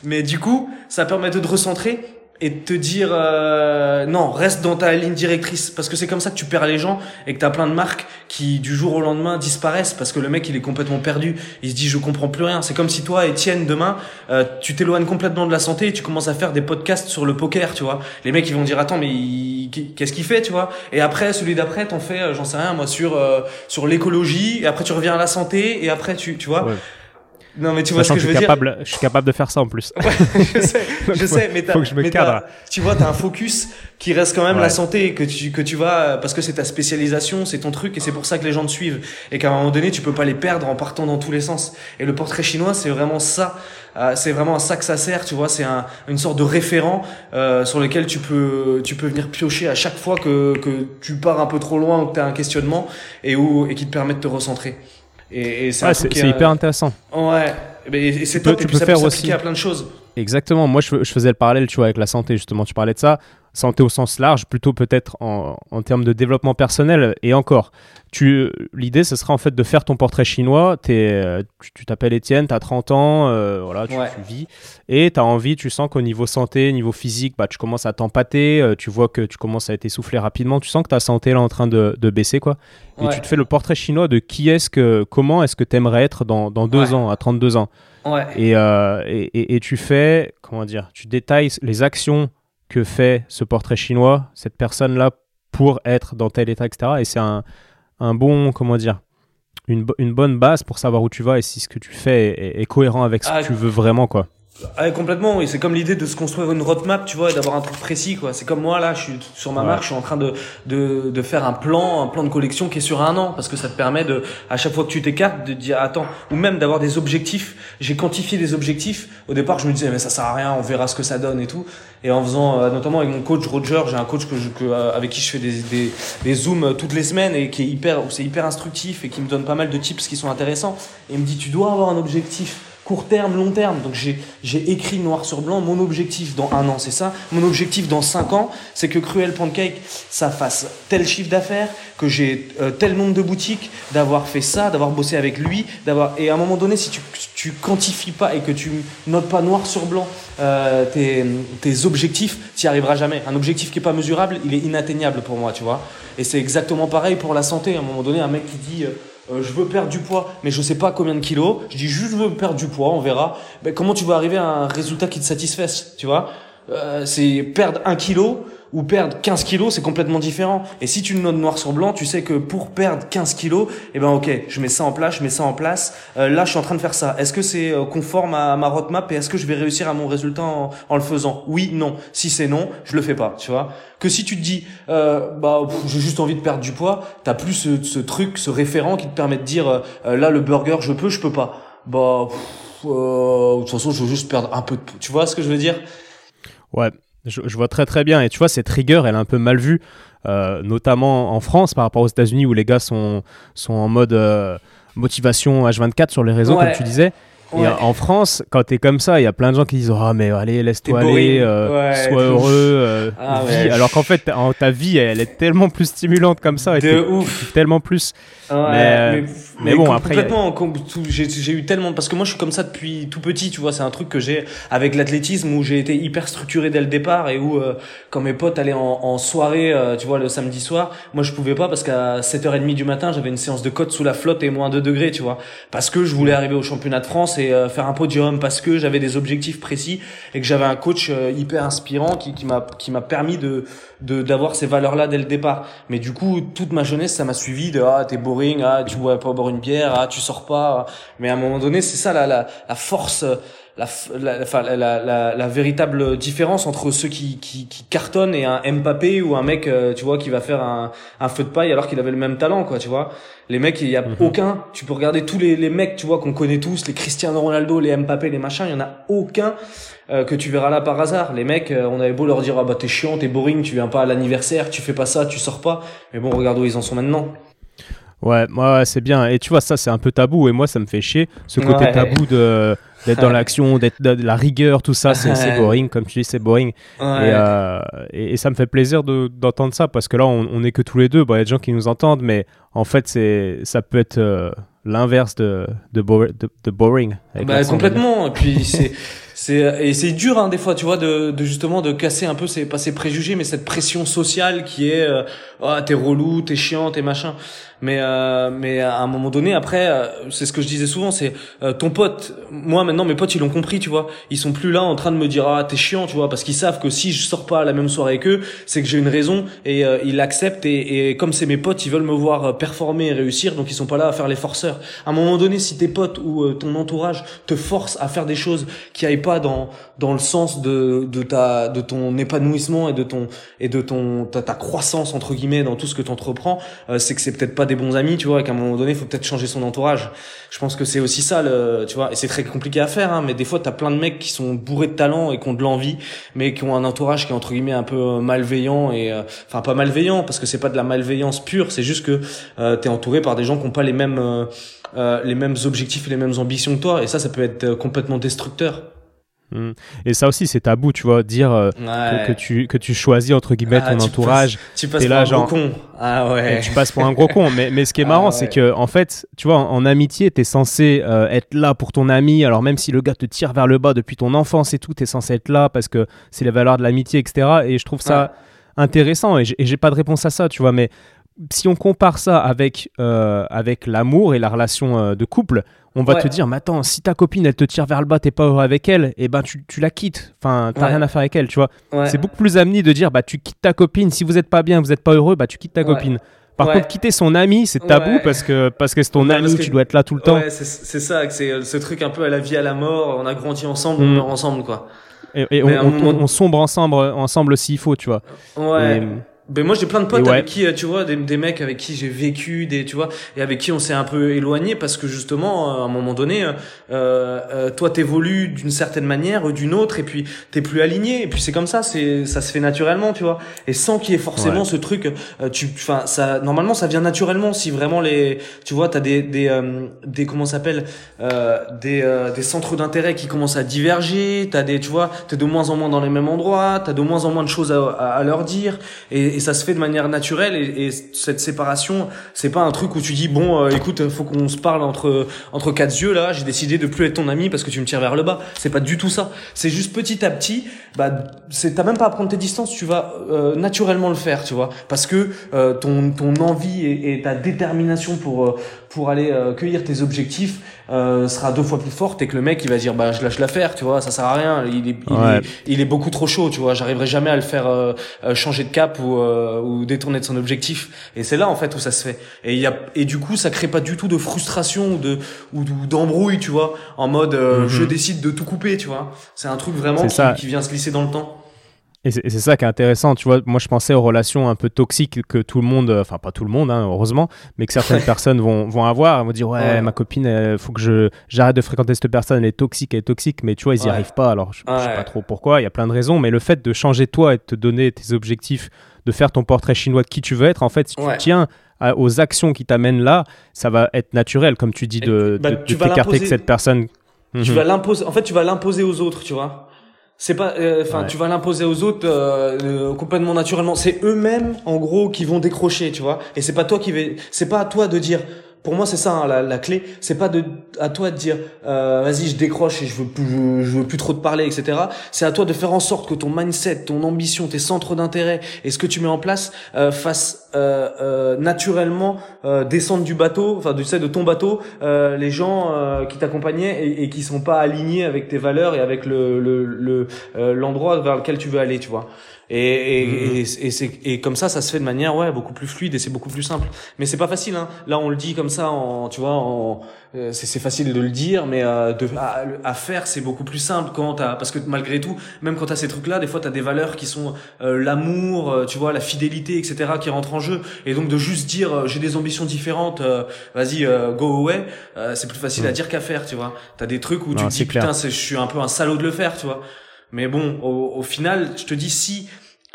mais du coup, ça permet de te recentrer et te dire euh, non reste dans ta ligne directrice. Parce que c'est comme ça que tu perds les gens et que t'as plein de marques qui du jour au lendemain disparaissent. Parce que le mec il est complètement perdu. Il se dit je comprends plus rien. C'est comme si toi Étienne demain euh, tu t'éloignes complètement de la santé et tu commences à faire des podcasts sur le poker tu vois. Les mecs ils vont dire attends mais qu'est-ce qu'il fait tu vois? Et après celui d'après t'en fais euh, j'en sais rien moi sur euh, sur l'écologie. Et après tu reviens à la santé. Et après tu tu vois. Ouais. Non mais tu vois Sachant ce que je veux suis dire capable, Je suis capable de faire ça en plus. Ouais, je sais, je sais, mais, Faut que je me mais cadre. tu vois, t'as un focus qui reste quand même Ouais. la santé, que tu, que tu vas, parce que c'est ta spécialisation, c'est ton truc, et c'est pour ça que les gens te suivent. Et qu'à un moment donné, tu peux pas les perdre en partant dans tous les sens. Et le portrait chinois, c'est vraiment ça. Euh, c'est vraiment à ça que ça sert, tu vois. C'est un, une sorte de référent euh, sur lequel tu peux, tu peux venir piocher à chaque fois que, que tu pars un peu trop loin ou que t'as un questionnement et où, et qui te permet de te recentrer. Et, et c'est Ouais, hyper intéressant. Ouais. Et c'est top. tu et puis peux ça faire peut aussi- à plein de choses. Exactement. Moi, je, je faisais le parallèle, tu vois, avec la santé. Justement, tu parlais de ça. Santé au sens large, plutôt peut-être en, en, termes de développement personnel. Et encore, tu, l'idée, ce sera en fait de faire ton portrait chinois. Es, euh, tu t'appelles Étienne, tu as 30 ans, euh, voilà, tu, vis, et tu as envie, tu sens qu'au niveau santé, niveau physique, bah, tu commences à t'empâter, euh, tu vois que tu commences à être essoufflé rapidement, tu sens que ta santé est en train de, de baisser. quoi. Et tu te fais le portrait chinois de qui est-ce que, comment est-ce que tu aimerais être dans, dans deux ans, à 32 ans. Et, et, et tu fais, comment dire, tu détailles les actions que fait ce portrait chinois, cette personne-là, pour être dans tel état, etc. Et c'est un, un, bon, comment dire, une, une, bonne base pour savoir où tu vas et si ce que tu fais est, est cohérent avec ce que ah, tu veux vraiment, quoi. Ah, complètement, et c'est comme l'idée de se construire une roadmap, tu vois, et d'avoir un truc précis, quoi. C'est comme moi, là, je suis sur ma marche, je suis en train de, de, de faire un plan, un plan de collection qui est sur un an, parce que ça te permet de, à chaque fois que tu t'écartes, de dire, attends, ou même d'avoir des objectifs. J'ai quantifié des objectifs. Au départ, je me disais, mais ça sert à rien, on verra ce que ça donne et tout. Et en faisant, euh, notamment avec mon coach Roger, j'ai un coach que, je, que euh, avec qui je fais des, des, des zooms euh, toutes les semaines et qui est hyper, c'est hyper instructif et qui me donne pas mal de tips qui sont intéressants. Et il me dit, tu dois avoir un objectif court terme, long terme. Donc j'ai écrit noir sur blanc mon objectif dans un an, c'est ça. Mon objectif dans cinq ans, c'est que Cruel Pancake, ça fasse tel chiffre d'affaires, que j'ai euh, tel nombre de boutiques, d'avoir fait ça, d'avoir bossé avec lui, d'avoir. Et à un moment donné, si tu tu quantifies pas et que tu notes pas noir sur blanc euh, tes, tes objectifs, tu n'y arriveras jamais. Un objectif qui est pas mesurable, il est inatteignable pour moi, tu vois. Et c'est exactement pareil pour la santé. À un moment donné, un mec qui dit euh, euh, je veux perdre du poids, mais je sais pas combien de kilos. Je dis juste je veux perdre du poids, on verra. Ben, comment tu vas arriver à un résultat qui te satisfasse, tu vois? Euh, C'est perdre un kilo ou perdre 15 kilos, c'est complètement différent. Et si tu le notes noir sur blanc, tu sais que pour perdre 15 kilos, eh ben ok, je mets ça en place, je mets ça en place. Euh, là, je suis en train de faire ça. Est-ce que c'est euh, conforme à ma roadmap et est-ce que je vais réussir à mon résultat en, en le faisant? Oui, non. Si c'est non, je le fais pas. Tu vois Que si tu te dis, euh, bah j'ai juste envie de perdre du poids, t'as plus ce, ce, truc, ce référent qui te permet de dire, euh, là le burger, je peux, je peux pas. Bah de toute façon, je veux juste perdre un peu de. Tu vois ce que je veux dire? Ouais, je, je, vois très très bien. Et tu vois, cette rigueur, elle est un peu mal vue, euh, notamment en France par rapport aux États-Unis où les gars sont, sont en mode euh, motivation H24 sur les réseaux, comme tu disais. En France, quand t'es comme ça, il y a plein de gens qui disent oh mais allez laisse-toi aller, euh, sois heureux, euh, ah, Alors qu'en fait ta vie elle est tellement plus stimulante comme ça, et ouf, tellement plus mais, mais, bon, après. Complètement, j'ai eu tellement. Parce que moi, je suis comme ça depuis tout petit, tu vois. C'est un truc que j'ai avec l'athlétisme où j'ai été hyper structuré dès le départ et où, euh, quand mes potes allaient en, en soirée, euh, tu vois, le samedi soir, moi, je pouvais pas parce qu'à 7h30 du matin, j'avais une séance de côte sous la flotte et moins 2 degrés, tu vois. Parce que je voulais arriver au championnat de France et euh, faire un podium, parce que j'avais des objectifs précis et que j'avais un coach hyper inspirant qui, qui m'a qui m'a permis de d'avoir ces valeurs-là dès le départ. Mais du coup, toute ma jeunesse, ça m'a suivi de ah t'es boring, ah tu bois pas boire une bière, ah tu sors pas. Mais à un moment donné, c'est ça la, la, la force. La, la, la, la, véritable différence entre ceux qui, qui, qui cartonnent et un Mbappé ou un mec euh, tu vois qui va faire un, un feu de paille alors qu'il avait le même talent quoi tu vois les mecs il y a mhm. aucun tu peux regarder tous les, les mecs tu vois qu'on connaît tous les Cristiano Ronaldo les Mbappé les machins il y en a aucun euh, que tu verras là par hasard. Les mecs, euh, on avait beau leur dire ah bah t'es chiant, t'es boring, tu viens pas à l'anniversaire, tu fais pas ça, tu sors pas. Mais bon, regarde où ils en sont maintenant. Ouais, moi c'est bien. Et tu vois, ça c'est un peu tabou. Et moi ça me fait chier. Ce côté tabou de d'être dans l'action, d'être de la rigueur, tout ça, c'est boring. Comme tu dis, c'est boring. Euh, et, et, ça me fait plaisir d'entendre ça parce que là, on, on est que tous les deux. Il y a des gens qui nous entendent, mais en fait, c'est ça peut être l'inverse de, de, de, boring. Bah, complètement. Et puis c'est c'est et c'est dur hein, des fois, tu vois, de, de justement de casser un peu ces pas ces préjugés, mais cette pression sociale qui est euh, oh, t'es relou, t'es chiant, t'es machin. Mais euh, mais à un moment donné, après, euh, c'est ce que je disais souvent, c'est euh, ton pote. Moi maintenant, mes potes ils l'ont compris, tu vois. Ils sont plus là en train de me dire ah t'es chiant, tu vois, parce qu'ils savent que si je sors pas la même soirée qu'eux, c'est que j'ai une raison et ils l'acceptent et, et comme c'est mes potes, ils veulent me voir performer et réussir, donc ils sont pas là à faire les forceurs. À un moment donné, si tes potes ou ton entourage te forcent à faire des choses qui aillent pas dans dans le sens de de ta de ton épanouissement et de ton et de ton ta, ta croissance entre guillemets dans tout ce que tu entreprends, c'est que c'est peut-être pas bons amis, tu vois, et qu'à un moment donné, il faut peut-être changer son entourage. Je pense que c'est aussi ça, le, tu vois, et c'est très compliqué à faire, hein, mais des fois, t'as plein de mecs qui sont bourrés de talent et qui ont de l'envie, mais qui ont un entourage qui est entre guillemets un peu malveillant et, euh, enfin, pas malveillant, parce que c'est pas de la malveillance pure, c'est juste que euh, t'es entouré par des gens qui ont pas les mêmes, euh, euh, les mêmes objectifs et les mêmes ambitions que toi, et ça, ça peut être complètement destructeur. Mm. Et ça aussi, c'est tabou, tu vois, dire euh, que, tu, que tu choisis, entre guillemets, Ah, ton tu entourage. passes- Tu passes pour là, un genre- gros con. Ah ouais. tu passes pour un gros con. Mais, mais ce qui est Ah marrant, ouais. c'est que, en fait, tu vois, en, en amitié, t'es censé euh, être là pour ton ami. Alors, même si le gars te tire vers le bas depuis ton enfance et tout, t'es censé être là parce que c'est les valeurs de l'amitié, etc. Et je trouve ça intéressant. Et j'ai- pas de réponse à ça, tu vois. Mais si on compare ça avec, euh, avec l'amour et la relation de couple, on va Ouais. te dire, mais attends, si ta copine elle te tire vers le bas, t'es pas heureux avec elle, et ben tu, tu la quittes. Enfin, t'as Ouais. rien à faire avec elle, tu vois. Ouais. C'est beaucoup plus amené de dire, bah tu quittes ta copine. Si vous êtes pas bien, vous êtes pas heureux, bah tu quittes ta copine. Par contre, quitter son ami, c'est tabou parce que parce que c'est ton ami, que- tu dois être là tout le temps. C'est ça, c'est euh, ce truc un peu à la vie, à la mort. On a grandi ensemble, Mm. on meurt ensemble, quoi. Et, et on, moment- sombre ensemble, ensemble s'il faut, tu vois. Ouais. Et- Ben moi j'ai plein de potes ouais. avec qui euh, tu vois des, des mecs avec qui j'ai vécu des tu vois et avec qui on s'est un peu éloigné parce que justement à un moment donné euh, euh, toi t'évolues d'une certaine manière ou d'une autre et puis t'es plus aligné et puis c'est comme ça c'est ça se fait naturellement tu vois et sans qu'il y ait forcément Ouais. ce truc euh, tu enfin ça normalement ça vient naturellement si vraiment les tu vois t'as des des euh, des comment ça s'appelle euh, des euh, des centres d'intérêt qui commencent à diverger t'as des tu vois t'es de moins en moins dans les mêmes endroits t'as de moins en moins de choses à, à, à leur dire et, et ça se fait de manière naturelle et, et cette séparation c'est pas un truc où tu dis bon euh, écoute faut qu'on se parle entre entre quatre yeux là j'ai décidé de plus être ton ami parce que tu me tires vers le bas. C'est pas du tout ça. C'est juste petit à petit bah c'est t'as même pas à prendre tes distances tu vas euh, naturellement le faire tu vois. Parce que euh, ton ton envie et, et ta détermination pour euh, pour aller euh, cueillir tes objectifs euh, sera deux fois plus forte et que le mec il va dire bah je lâche l'affaire tu vois ça sert à rien il est il, Ouais. est, il est beaucoup trop chaud tu vois j'arriverai jamais à le faire euh, euh, changer de cap ou euh, ou détourner de son objectif et c'est là en fait où ça se fait et il y a et du coup ça crée pas du tout de frustration ou de ou, ou d'embrouille tu vois en mode euh, Mhm. je décide de tout couper tu vois c'est un truc vraiment C'est qui, ça. qui vient se glisser dans le temps Et c'est ça qui est intéressant, tu vois. Moi, je pensais aux relations un peu toxiques que tout le monde, enfin pas tout le monde, hein, heureusement, mais que certaines personnes vont, vont avoir. Elles vont dire ouais, Ouais. ma copine, il faut que je j'arrête de fréquenter cette personne, elle est toxique, elle est toxique, mais tu vois, ils y Ouais. arrivent pas. Alors, je, je sais pas trop pourquoi. Il y a plein de raisons, mais le fait de changer toi et de te donner tes objectifs, de faire ton portrait chinois de qui tu veux être, en fait, si tu tiens à- aux actions qui t'amènent là, ça va être naturel, comme tu dis, de, Bah, de- de t'écarter cette personne. tu Mhm. vas l'imposer en fait tu vas l'imposer aux autres tu vois c'est pas euh, enfin Ouais. tu vas l'imposer aux autres euh, euh, complètement naturellement c'est eux-mêmes en gros qui vont décrocher tu vois et c'est pas toi qui vais c'est pas à toi de dire pour moi c'est ça hein, la, la clé. C'est pas de à toi de dire euh, vas-y je décroche et je veux plus je, veux plus trop te parler etc c'est à toi de faire en sorte que ton mindset ton ambition tes centres d'intérêt et ce que tu mets en place euh, fasse euh, euh, naturellement euh, descendre du bateau enfin du sais de ton bateau euh, les gens qui t'accompagnaient et, et qui sont pas alignés avec tes valeurs et avec le le le, l'endroit vers lequel tu veux aller tu vois et et, Mhm. et, et c'est et comme ça ça se fait de manière ouais beaucoup plus fluide et c'est beaucoup plus simple. Mais c'est pas facile hein. Là on le dit comme ça en tu vois en euh, c'est facile de le dire mais euh, de à, à faire c'est beaucoup plus simple quand t'as parce que malgré tout même quand t'as ces trucs là des fois t'as des valeurs qui sont euh, l'amour euh, tu vois la fidélité etc qui rentrent en jeu. Et donc de juste dire euh, j'ai des ambitions différentes euh, vas-y euh, go away euh, c'est plus facile à dire qu'à faire tu vois. T'as des trucs où tu te dis clair. putain c'est- je suis un peu un salaud de le faire tu vois mais bon au, au final je te dis si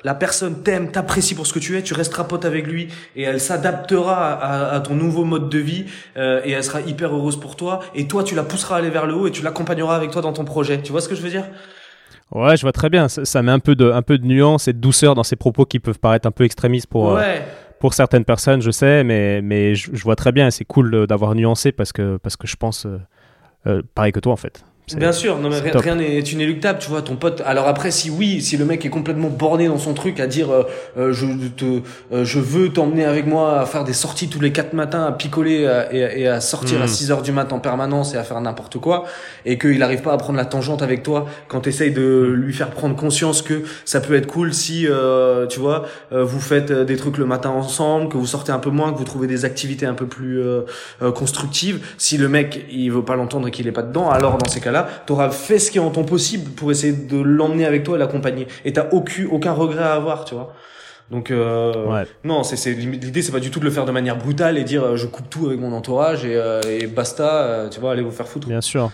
la personne t'aime, t'apprécie pour ce que tu es, tu resteras pote avec lui et elle s'adaptera à, à ton nouveau mode de vie euh, et elle sera hyper heureuse pour toi et toi tu la pousseras à aller vers le haut et tu l'accompagneras avec toi dans ton projet. Tu vois ce que je veux dire? Ouais, je vois très bien. Ça, ça met un peu de un peu de nuance et de douceur dans ces propos qui peuvent paraître un peu extrémistes pour euh, pour certaines personnes, je sais, mais, mais je, je vois très bien, c'est cool d'avoir nuancé parce que, parce que je pense euh, pareil que toi en fait. Bien sûr, non mais rien- n'est inéluctable, tu vois, ton pote. Alors après, si oui, si le mec est complètement borné dans son truc à dire, euh, euh, je te, euh, je veux t'emmener avec moi à faire des sorties tous les quatre matins, à picoler et, et à sortir à 6 heures du matin en permanence et à faire n'importe quoi, et qu'il n'arrive pas à prendre la tangente avec toi quand t'essayes de lui faire prendre conscience que ça peut être cool si, euh, tu vois, euh, vous faites euh, des trucs le matin ensemble, que vous sortez un peu moins, que vous trouvez des activités un peu plus constructives. Si le mec il veut pas l'entendre et qu'il est pas dedans, alors dans ces cas-là, t'auras fait ce qui est en ton possible pour essayer de l'emmener avec toi et l'accompagner. Et t'as aucun aucun regret à avoir, tu vois. Donc euh, Ouais. non, c'est c'est l'idée, c'est pas du tout de le faire de manière brutale et dire euh, je coupe tout avec mon entourage et, euh, et basta, tu vois, allez vous faire foutre. Bien sûr.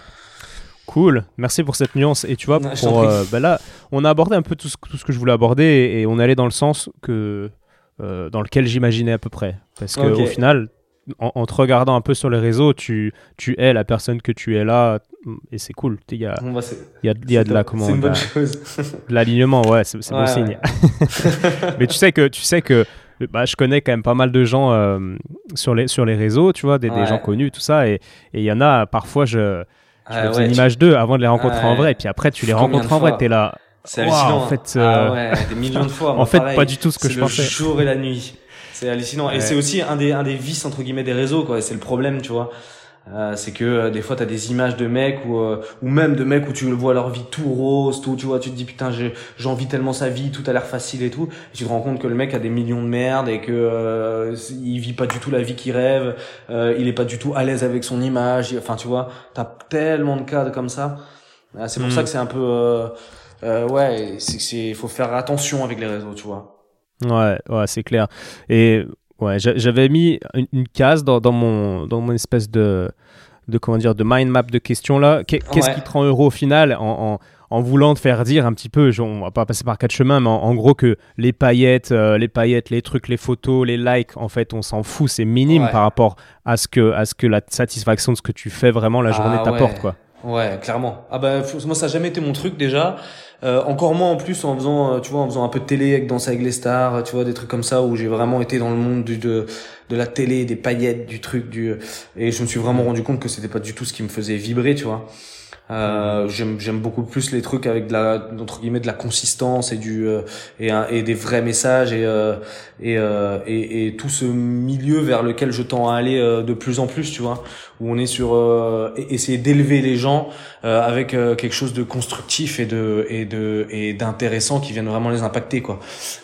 Cool, merci pour cette nuance. Et tu vois, pour, euh, bah là, on a abordé un peu tout ce, tout ce que je voulais aborder et, et on allait dans le sens que, dans lequel j'imaginais à peu près. Parce que Ok. au final, en, en te regardant un peu sur les réseaux, tu, tu es la personne que tu es là et c'est cool. Il y a, Bon, bah, y a, il y a de la comment c'est une la- bonne chose. de l'alignement, ouais, c'est c'est bon Ouais, signe. Mais tu sais que tu sais que bah, je connais quand même pas mal de gens euh, sur les sur les réseaux, tu vois, des, des Ouais. gens connus, tout ça, et il y en a parfois je, je Ah me faisais ouais, une image d'eux avant de les rencontrer en Ouais. vrai, et puis après tu les Combien rencontres en vrai, t'es là. C'est hallucinant. en fait, Ah euh, ouais, des millions de fois. En moi, fait, pareil. pas du tout ce que C'est je le pensais. jour et la nuit. C'est hallucinant. Et Ouais. c'est aussi un des, un des vices, entre guillemets, des réseaux, quoi. C'est le problème, tu vois. Euh, c'est que euh, des fois t'as des images de mecs ou euh, ou même de mecs où tu vois leur vie tout rose tout tu vois tu te dis putain j'ai j'envie tellement sa vie tout a l'air facile et tout et tu te rends compte que le mec a des millions de merde et que euh, il vit pas du tout la vie qu'il rêve euh, il est pas du tout à l'aise avec son image enfin tu vois t'as tellement de cas comme ça c'est pour Mm. ça que c'est un peu ouais c'est c'est faut faire attention avec les réseaux tu vois Ouais, ouais, c'est clair. Et ouais, j'a- j'avais mis une, une case dans, dans mon dans mon espèce de de comment dire de mind map de questions là. Qu'est- Qu'est-ce Ouais. qui te rend heureux au final en, en, en voulant te faire dire un petit peu, je- on va pas passer par quatre chemins, mais en, en gros que les paillettes, euh, les paillettes, les trucs, les photos, les likes, en fait, on s'en fout, c'est minime Ouais. par rapport à ce que à ce que la satisfaction de ce que tu fais vraiment la Ah journée ouais. t'apporte quoi. Ouais, clairement. Ah bah moi ça a jamais été mon truc déjà. Euh, encore moins en plus en faisant, euh, tu vois, en faisant un peu de télé avec Danse avec les stars, tu vois, des trucs comme ça où j'ai vraiment été dans le monde du, de de la télé, des paillettes, du truc, du et je me suis vraiment rendu compte que c'était pas du tout ce qui me faisait vibrer, tu vois. Euh, j'aime j'aime beaucoup plus les trucs avec de la entre guillemets de la consistance et du euh, et un- et des vrais messages et euh, et, euh, et et tout ce milieu vers lequel je tends à aller euh, de plus en plus tu vois où on est sur euh, e- essayer d'élever les gens euh, avec euh, quelque chose de constructif et de et de et d'intéressant qui vienne vraiment les impacter quoi.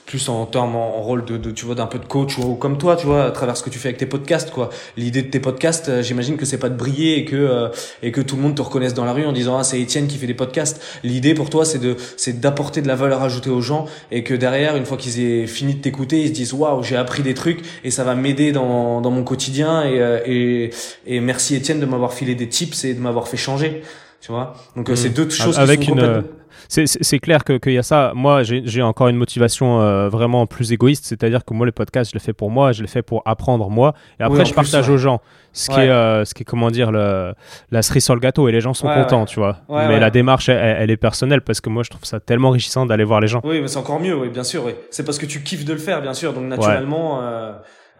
Plus en termes en, rôle de, de tu vois d'un peu de coach ou, comme toi tu vois à travers ce que tu fais avec tes podcasts quoi. L'idée de tes podcasts euh, j'imagine que c'est pas de briller et que euh, et que tout le monde te reconnaisse dans la rue en disant ah c'est Étienne qui fait des podcasts. L'idée pour toi c'est de c'est d'apporter de la valeur ajoutée aux gens et que derrière une fois qu'ils aient fini de t'écouter ils se disent waouh j'ai appris des trucs et ça va m'aider dans dans mon quotidien et et et merci Étienne de m'avoir filé des tips et de m'avoir fait changer tu vois donc euh, Mm. c'est deux choses Avec qui sont une, complètement C'est- C'est clair que- qu'il y a ça. Moi, j'ai encore une motivation euh, vraiment plus égoïste, c'est-à-dire que moi, le podcast, je le fais pour moi, je le fais pour apprendre moi, et après, Oui, je plus, partage ouais. aux gens. Ce qui, est, euh, ce qui est, comment dire, le, la cerise sur le gâteau, et les gens sont Ouais, contents, tu vois. Mais la démarche, elle, elle est personnelle, parce que moi, je trouve ça tellement enrichissant d'aller voir les gens. Oui, mais c'est encore mieux, oui, bien sûr, oui. C'est parce que tu kiffes de le faire, bien sûr, donc naturellement, euh...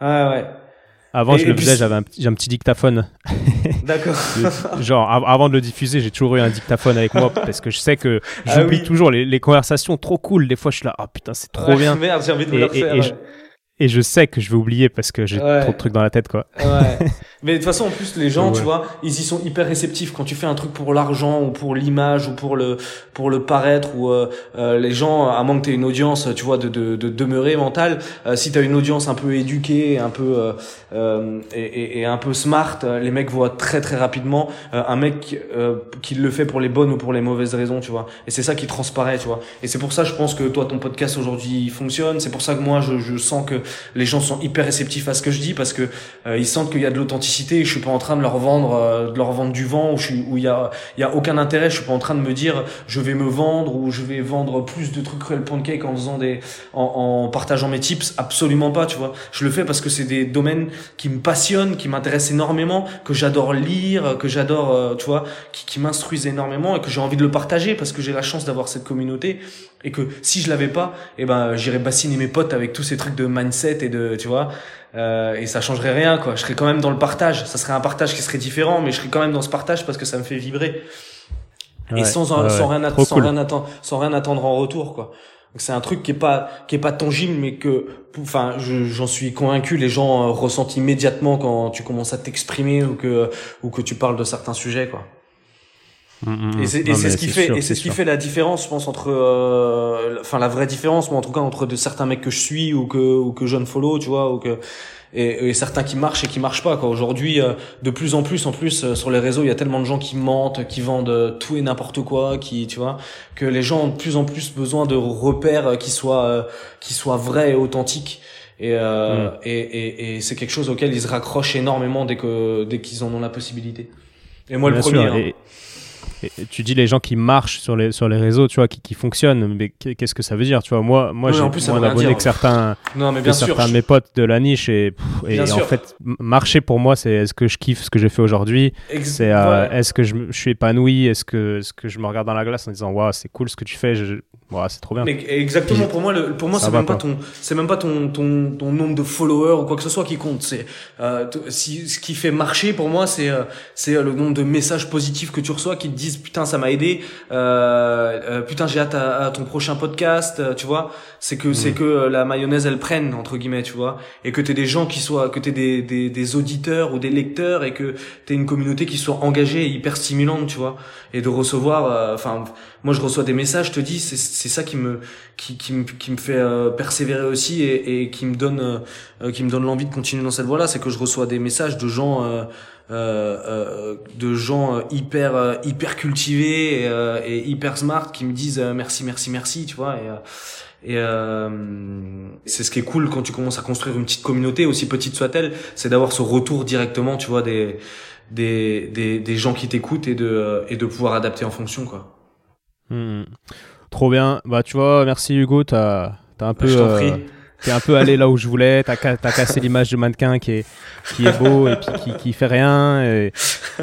ouais, ouais. Avant, Et- je le faisais, j'avais un, un petit dictaphone. D'accord. Genre, av- avant de le diffuser, j'ai toujours eu un dictaphone avec moi, parce que je sais que Ah j'oublie oui. toujours les, les conversations trop cool. Des fois, je suis là, ah putain, c'est trop Ouais, bien. Merde, j'ai envie de Et- le refaire. et ouais. Et je sais que je vais oublier parce que j'ai Ouais. trop de trucs dans la tête, quoi. Ouais. Mais de toute façon, en plus, les gens, Ouais. tu vois, ils y sont hyper réceptifs quand tu fais un truc pour l'argent ou pour l'image ou pour le pour le paraître ou euh, euh, les gens, à moins que t'aies une audience, tu vois, de de, de demeurer mentale. euh, si t'as une audience un peu éduquée, un peu euh, euh, et, et, et un peu smart, les mecs voient très très rapidement un mec euh, qui le fait pour les bonnes ou pour les mauvaises raisons, tu vois. Et c'est ça qui transparaît, tu vois. Et c'est pour ça, je pense que toi, ton podcast aujourd'hui fonctionne. C'est pour ça que moi, je, je sens que les gens sont hyper réceptifs à ce que je dis parce que euh, ils sentent qu'il y a de l'authenticité et je suis pas en train de leur vendre euh, de leur vendre du vent où je suis où il y a il y a aucun intérêt. Je suis pas en train de me dire je vais me vendre ou je vais vendre plus de trucs Real Pancake en faisant des en, en partageant mes tips. Absolument pas tu vois. Je le fais parce que c'est des domaines qui me passionnent qui m'intéressent énormément que j'adore lire que j'adore euh, tu vois qui, qui m'instruisent énormément et que j'ai envie de le partager parce que j'ai la chance d'avoir cette communauté et que si je l'avais pas eh ben j'irais bassiner mes potes avec tous ces trucs de mindset et de tu vois euh, et ça changerait rien quoi. Je serais quand même dans le partage. Ça serait un partage qui serait différent mais je serais quand même dans ce partage parce que ça me fait vibrer. Et sans ouais, sans ouais. rien att- Trop sans cool. rien attendre sans rien attendre en retour quoi. Donc c'est un truc qui est pas qui est pas tangible mais que enfin je- j'en suis convaincu les gens euh, ressentent immédiatement quand tu commences à t'exprimer ou que ou que tu parles de certains sujets quoi Mm, mm, et c'est ce qui fait sûr, et c'est ce qui fait la différence je pense entre euh, enfin la vraie différence moi en tout cas entre de certains mecs que je suis ou que ou que je ne follow tu vois ou que et, et certains qui marchent et qui marchent pas quoi. Aujourd'hui euh, de plus en plus en plus euh, sur les réseaux il y a tellement de gens qui mentent qui vendent euh, tout et n'importe quoi qui tu vois que les gens ont de plus en plus besoin de repères euh, qui soient euh, qui soient vrais et authentiques. Et, euh, Mm. et, et, et c'est quelque chose auquel ils se raccrochent énormément dès que dès qu'ils en ont la possibilité. Et moi le premier sûr, hein. Et, tu dis les gens qui marchent sur les, sur les réseaux, tu vois, qui, qui fonctionnent, mais qu'est-ce que ça veut dire, tu vois? Moi, moi j'ai moins d'abonnés que certains, non, mais bien sûr, certains de mes potes de la niche et, et, en fait, marcher pour moi, c'est est-ce que je kiffe ce que j'ai fait aujourd'hui? C'est euh, est-ce que je, je, suis épanoui? Est-ce que, -ce que je me regarde dans la glace en disant, waouh, c'est cool ce que tu fais, je, c'est trop bien. Mais exactement, pour moi, le, pour moi, c'est même, pas ton, c'est même pas ton, ton, ton nombre de followers ou quoi que ce soit qui compte. C'est, euh, si, ce qui fait marcher pour moi, c'est, euh, c'est le nombre de messages positifs que tu reçois qui te disent putain, ça m'a aidé, euh, euh putain, j'ai hâte à, ton prochain podcast, tu vois. C'est que, c'est mm. que la mayonnaise, elle prenne, entre guillemets, tu vois. Et que t'aies des gens qui soient, que t'aies des, des, des auditeurs ou des lecteurs et que t'aies une communauté qui soit engagée et hyper stimulante, tu vois. Et de recevoir, enfin, moi, je reçois des messages, je te dis, c'est c'est ça qui me qui, qui me qui me fait euh, persévérer aussi et, et qui me donne euh, euh, qui me donne l'envie de continuer dans cette voie-là, c'est que je reçois des messages de gens euh, euh, de gens hyper hyper cultivés et, et, hyper smart qui me disent merci merci merci, tu vois et et c'est ce qui est cool quand tu commences à construire une petite communauté, aussi petite soit-elle, c'est d'avoir ce retour directement, tu vois, des, des, des, des gens qui t'écoutent et de, et de pouvoir adapter en fonction, quoi. Hmm. Trop bien. Bah, tu vois, merci Hugo. T'as as un peu. T'es un peu allé là où je voulais. T'as as cassé l'image de mannequin qui est, qui est beau et puis qui, qui fait rien et,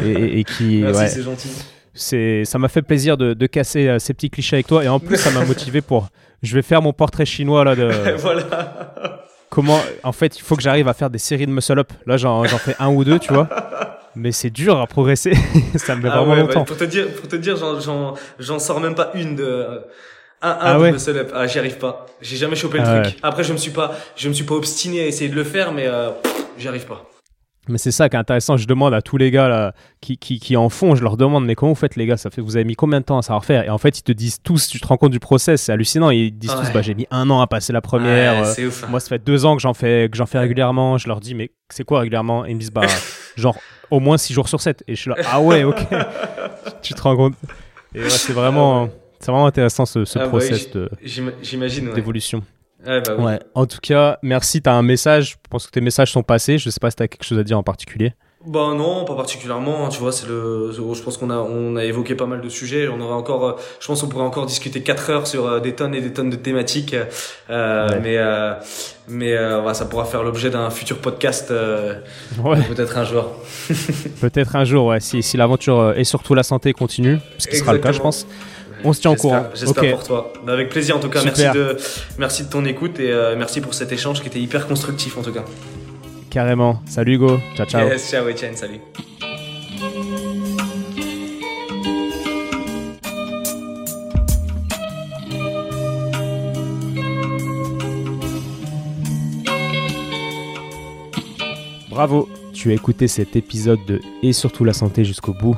et, qui. Merci, c'est gentil. C'est, ça m'a fait plaisir de, de casser euh, ces petits clichés avec toi et en plus ça m'a motivé pour. Je vais faire mon portrait chinois là de. voilà. Comment. En fait, il faut que j'arrive à faire des séries de muscle up. Là, j'en fais un ou deux, tu vois mais c'est dur à progresser. ça me met ah vraiment longtemps. pour te dire, pour te dire, j'en sors même pas une de un, un ah ouais. muscle up. Ah, j'y arrive pas. J'ai jamais chopé le ah truc. Après, je me suis pas, je me suis pas obstiné à essayer de le faire, mais euh, j'y arrive pas. Mais c'est ça qui est intéressant. Je demande à tous les gars là, qui, qui, qui, en font, je leur demande, mais comment vous faites les gars? Ça fait, vous avez mis combien de temps à savoir faire? Et en fait, ils te disent tous, tu te rends compte du process, c'est hallucinant. Ils disent tous, bah, j'ai mis un an à passer la première. Ouais, euh, ouf, Moi, ça fait deux ans que j'en fais, que j'en fais régulièrement. Je leur dis, mais c'est quoi régulièrement? Et ils me disent, bah, genre au moins 6 jours sur 7. Et je suis là, ah ouais, ok. tu te rends compte? Et c'est vraiment, c'est vraiment intéressant ce, ce ah process d'évolution. Ouais, bah oui. ouais. En tout cas, merci. Tu as un message? Je pense que tes messages sont passés. Je sais pas si tu as quelque chose à dire en particulier. Bah non, pas particulièrement. Hein, tu vois, c'est le. Je pense qu'on a on a évoqué pas mal de sujets. On aurait encore. Euh, je pense qu'on pourrait encore discuter 4 heures sur euh, des tonnes et des tonnes de thématiques. Euh, Mais euh, mais euh, ça pourra faire l'objet d'un futur podcast. Ouais. Peut-être un jour. peut-être un jour, ouais. Si si l'aventure et surtout la santé continue, ce qui sera le cas, je pense. On se tient au courant. J'espère pour toi. Avec plaisir en tout cas. Merci de merci de ton écoute et merci pour cet échange qui était hyper constructif en tout cas. Carrément. Salut Hugo. Ciao, ciao. Yes, ciao Etienne, salut. Bravo, tu as écouté cet épisode de Et surtout la santé jusqu'au bout.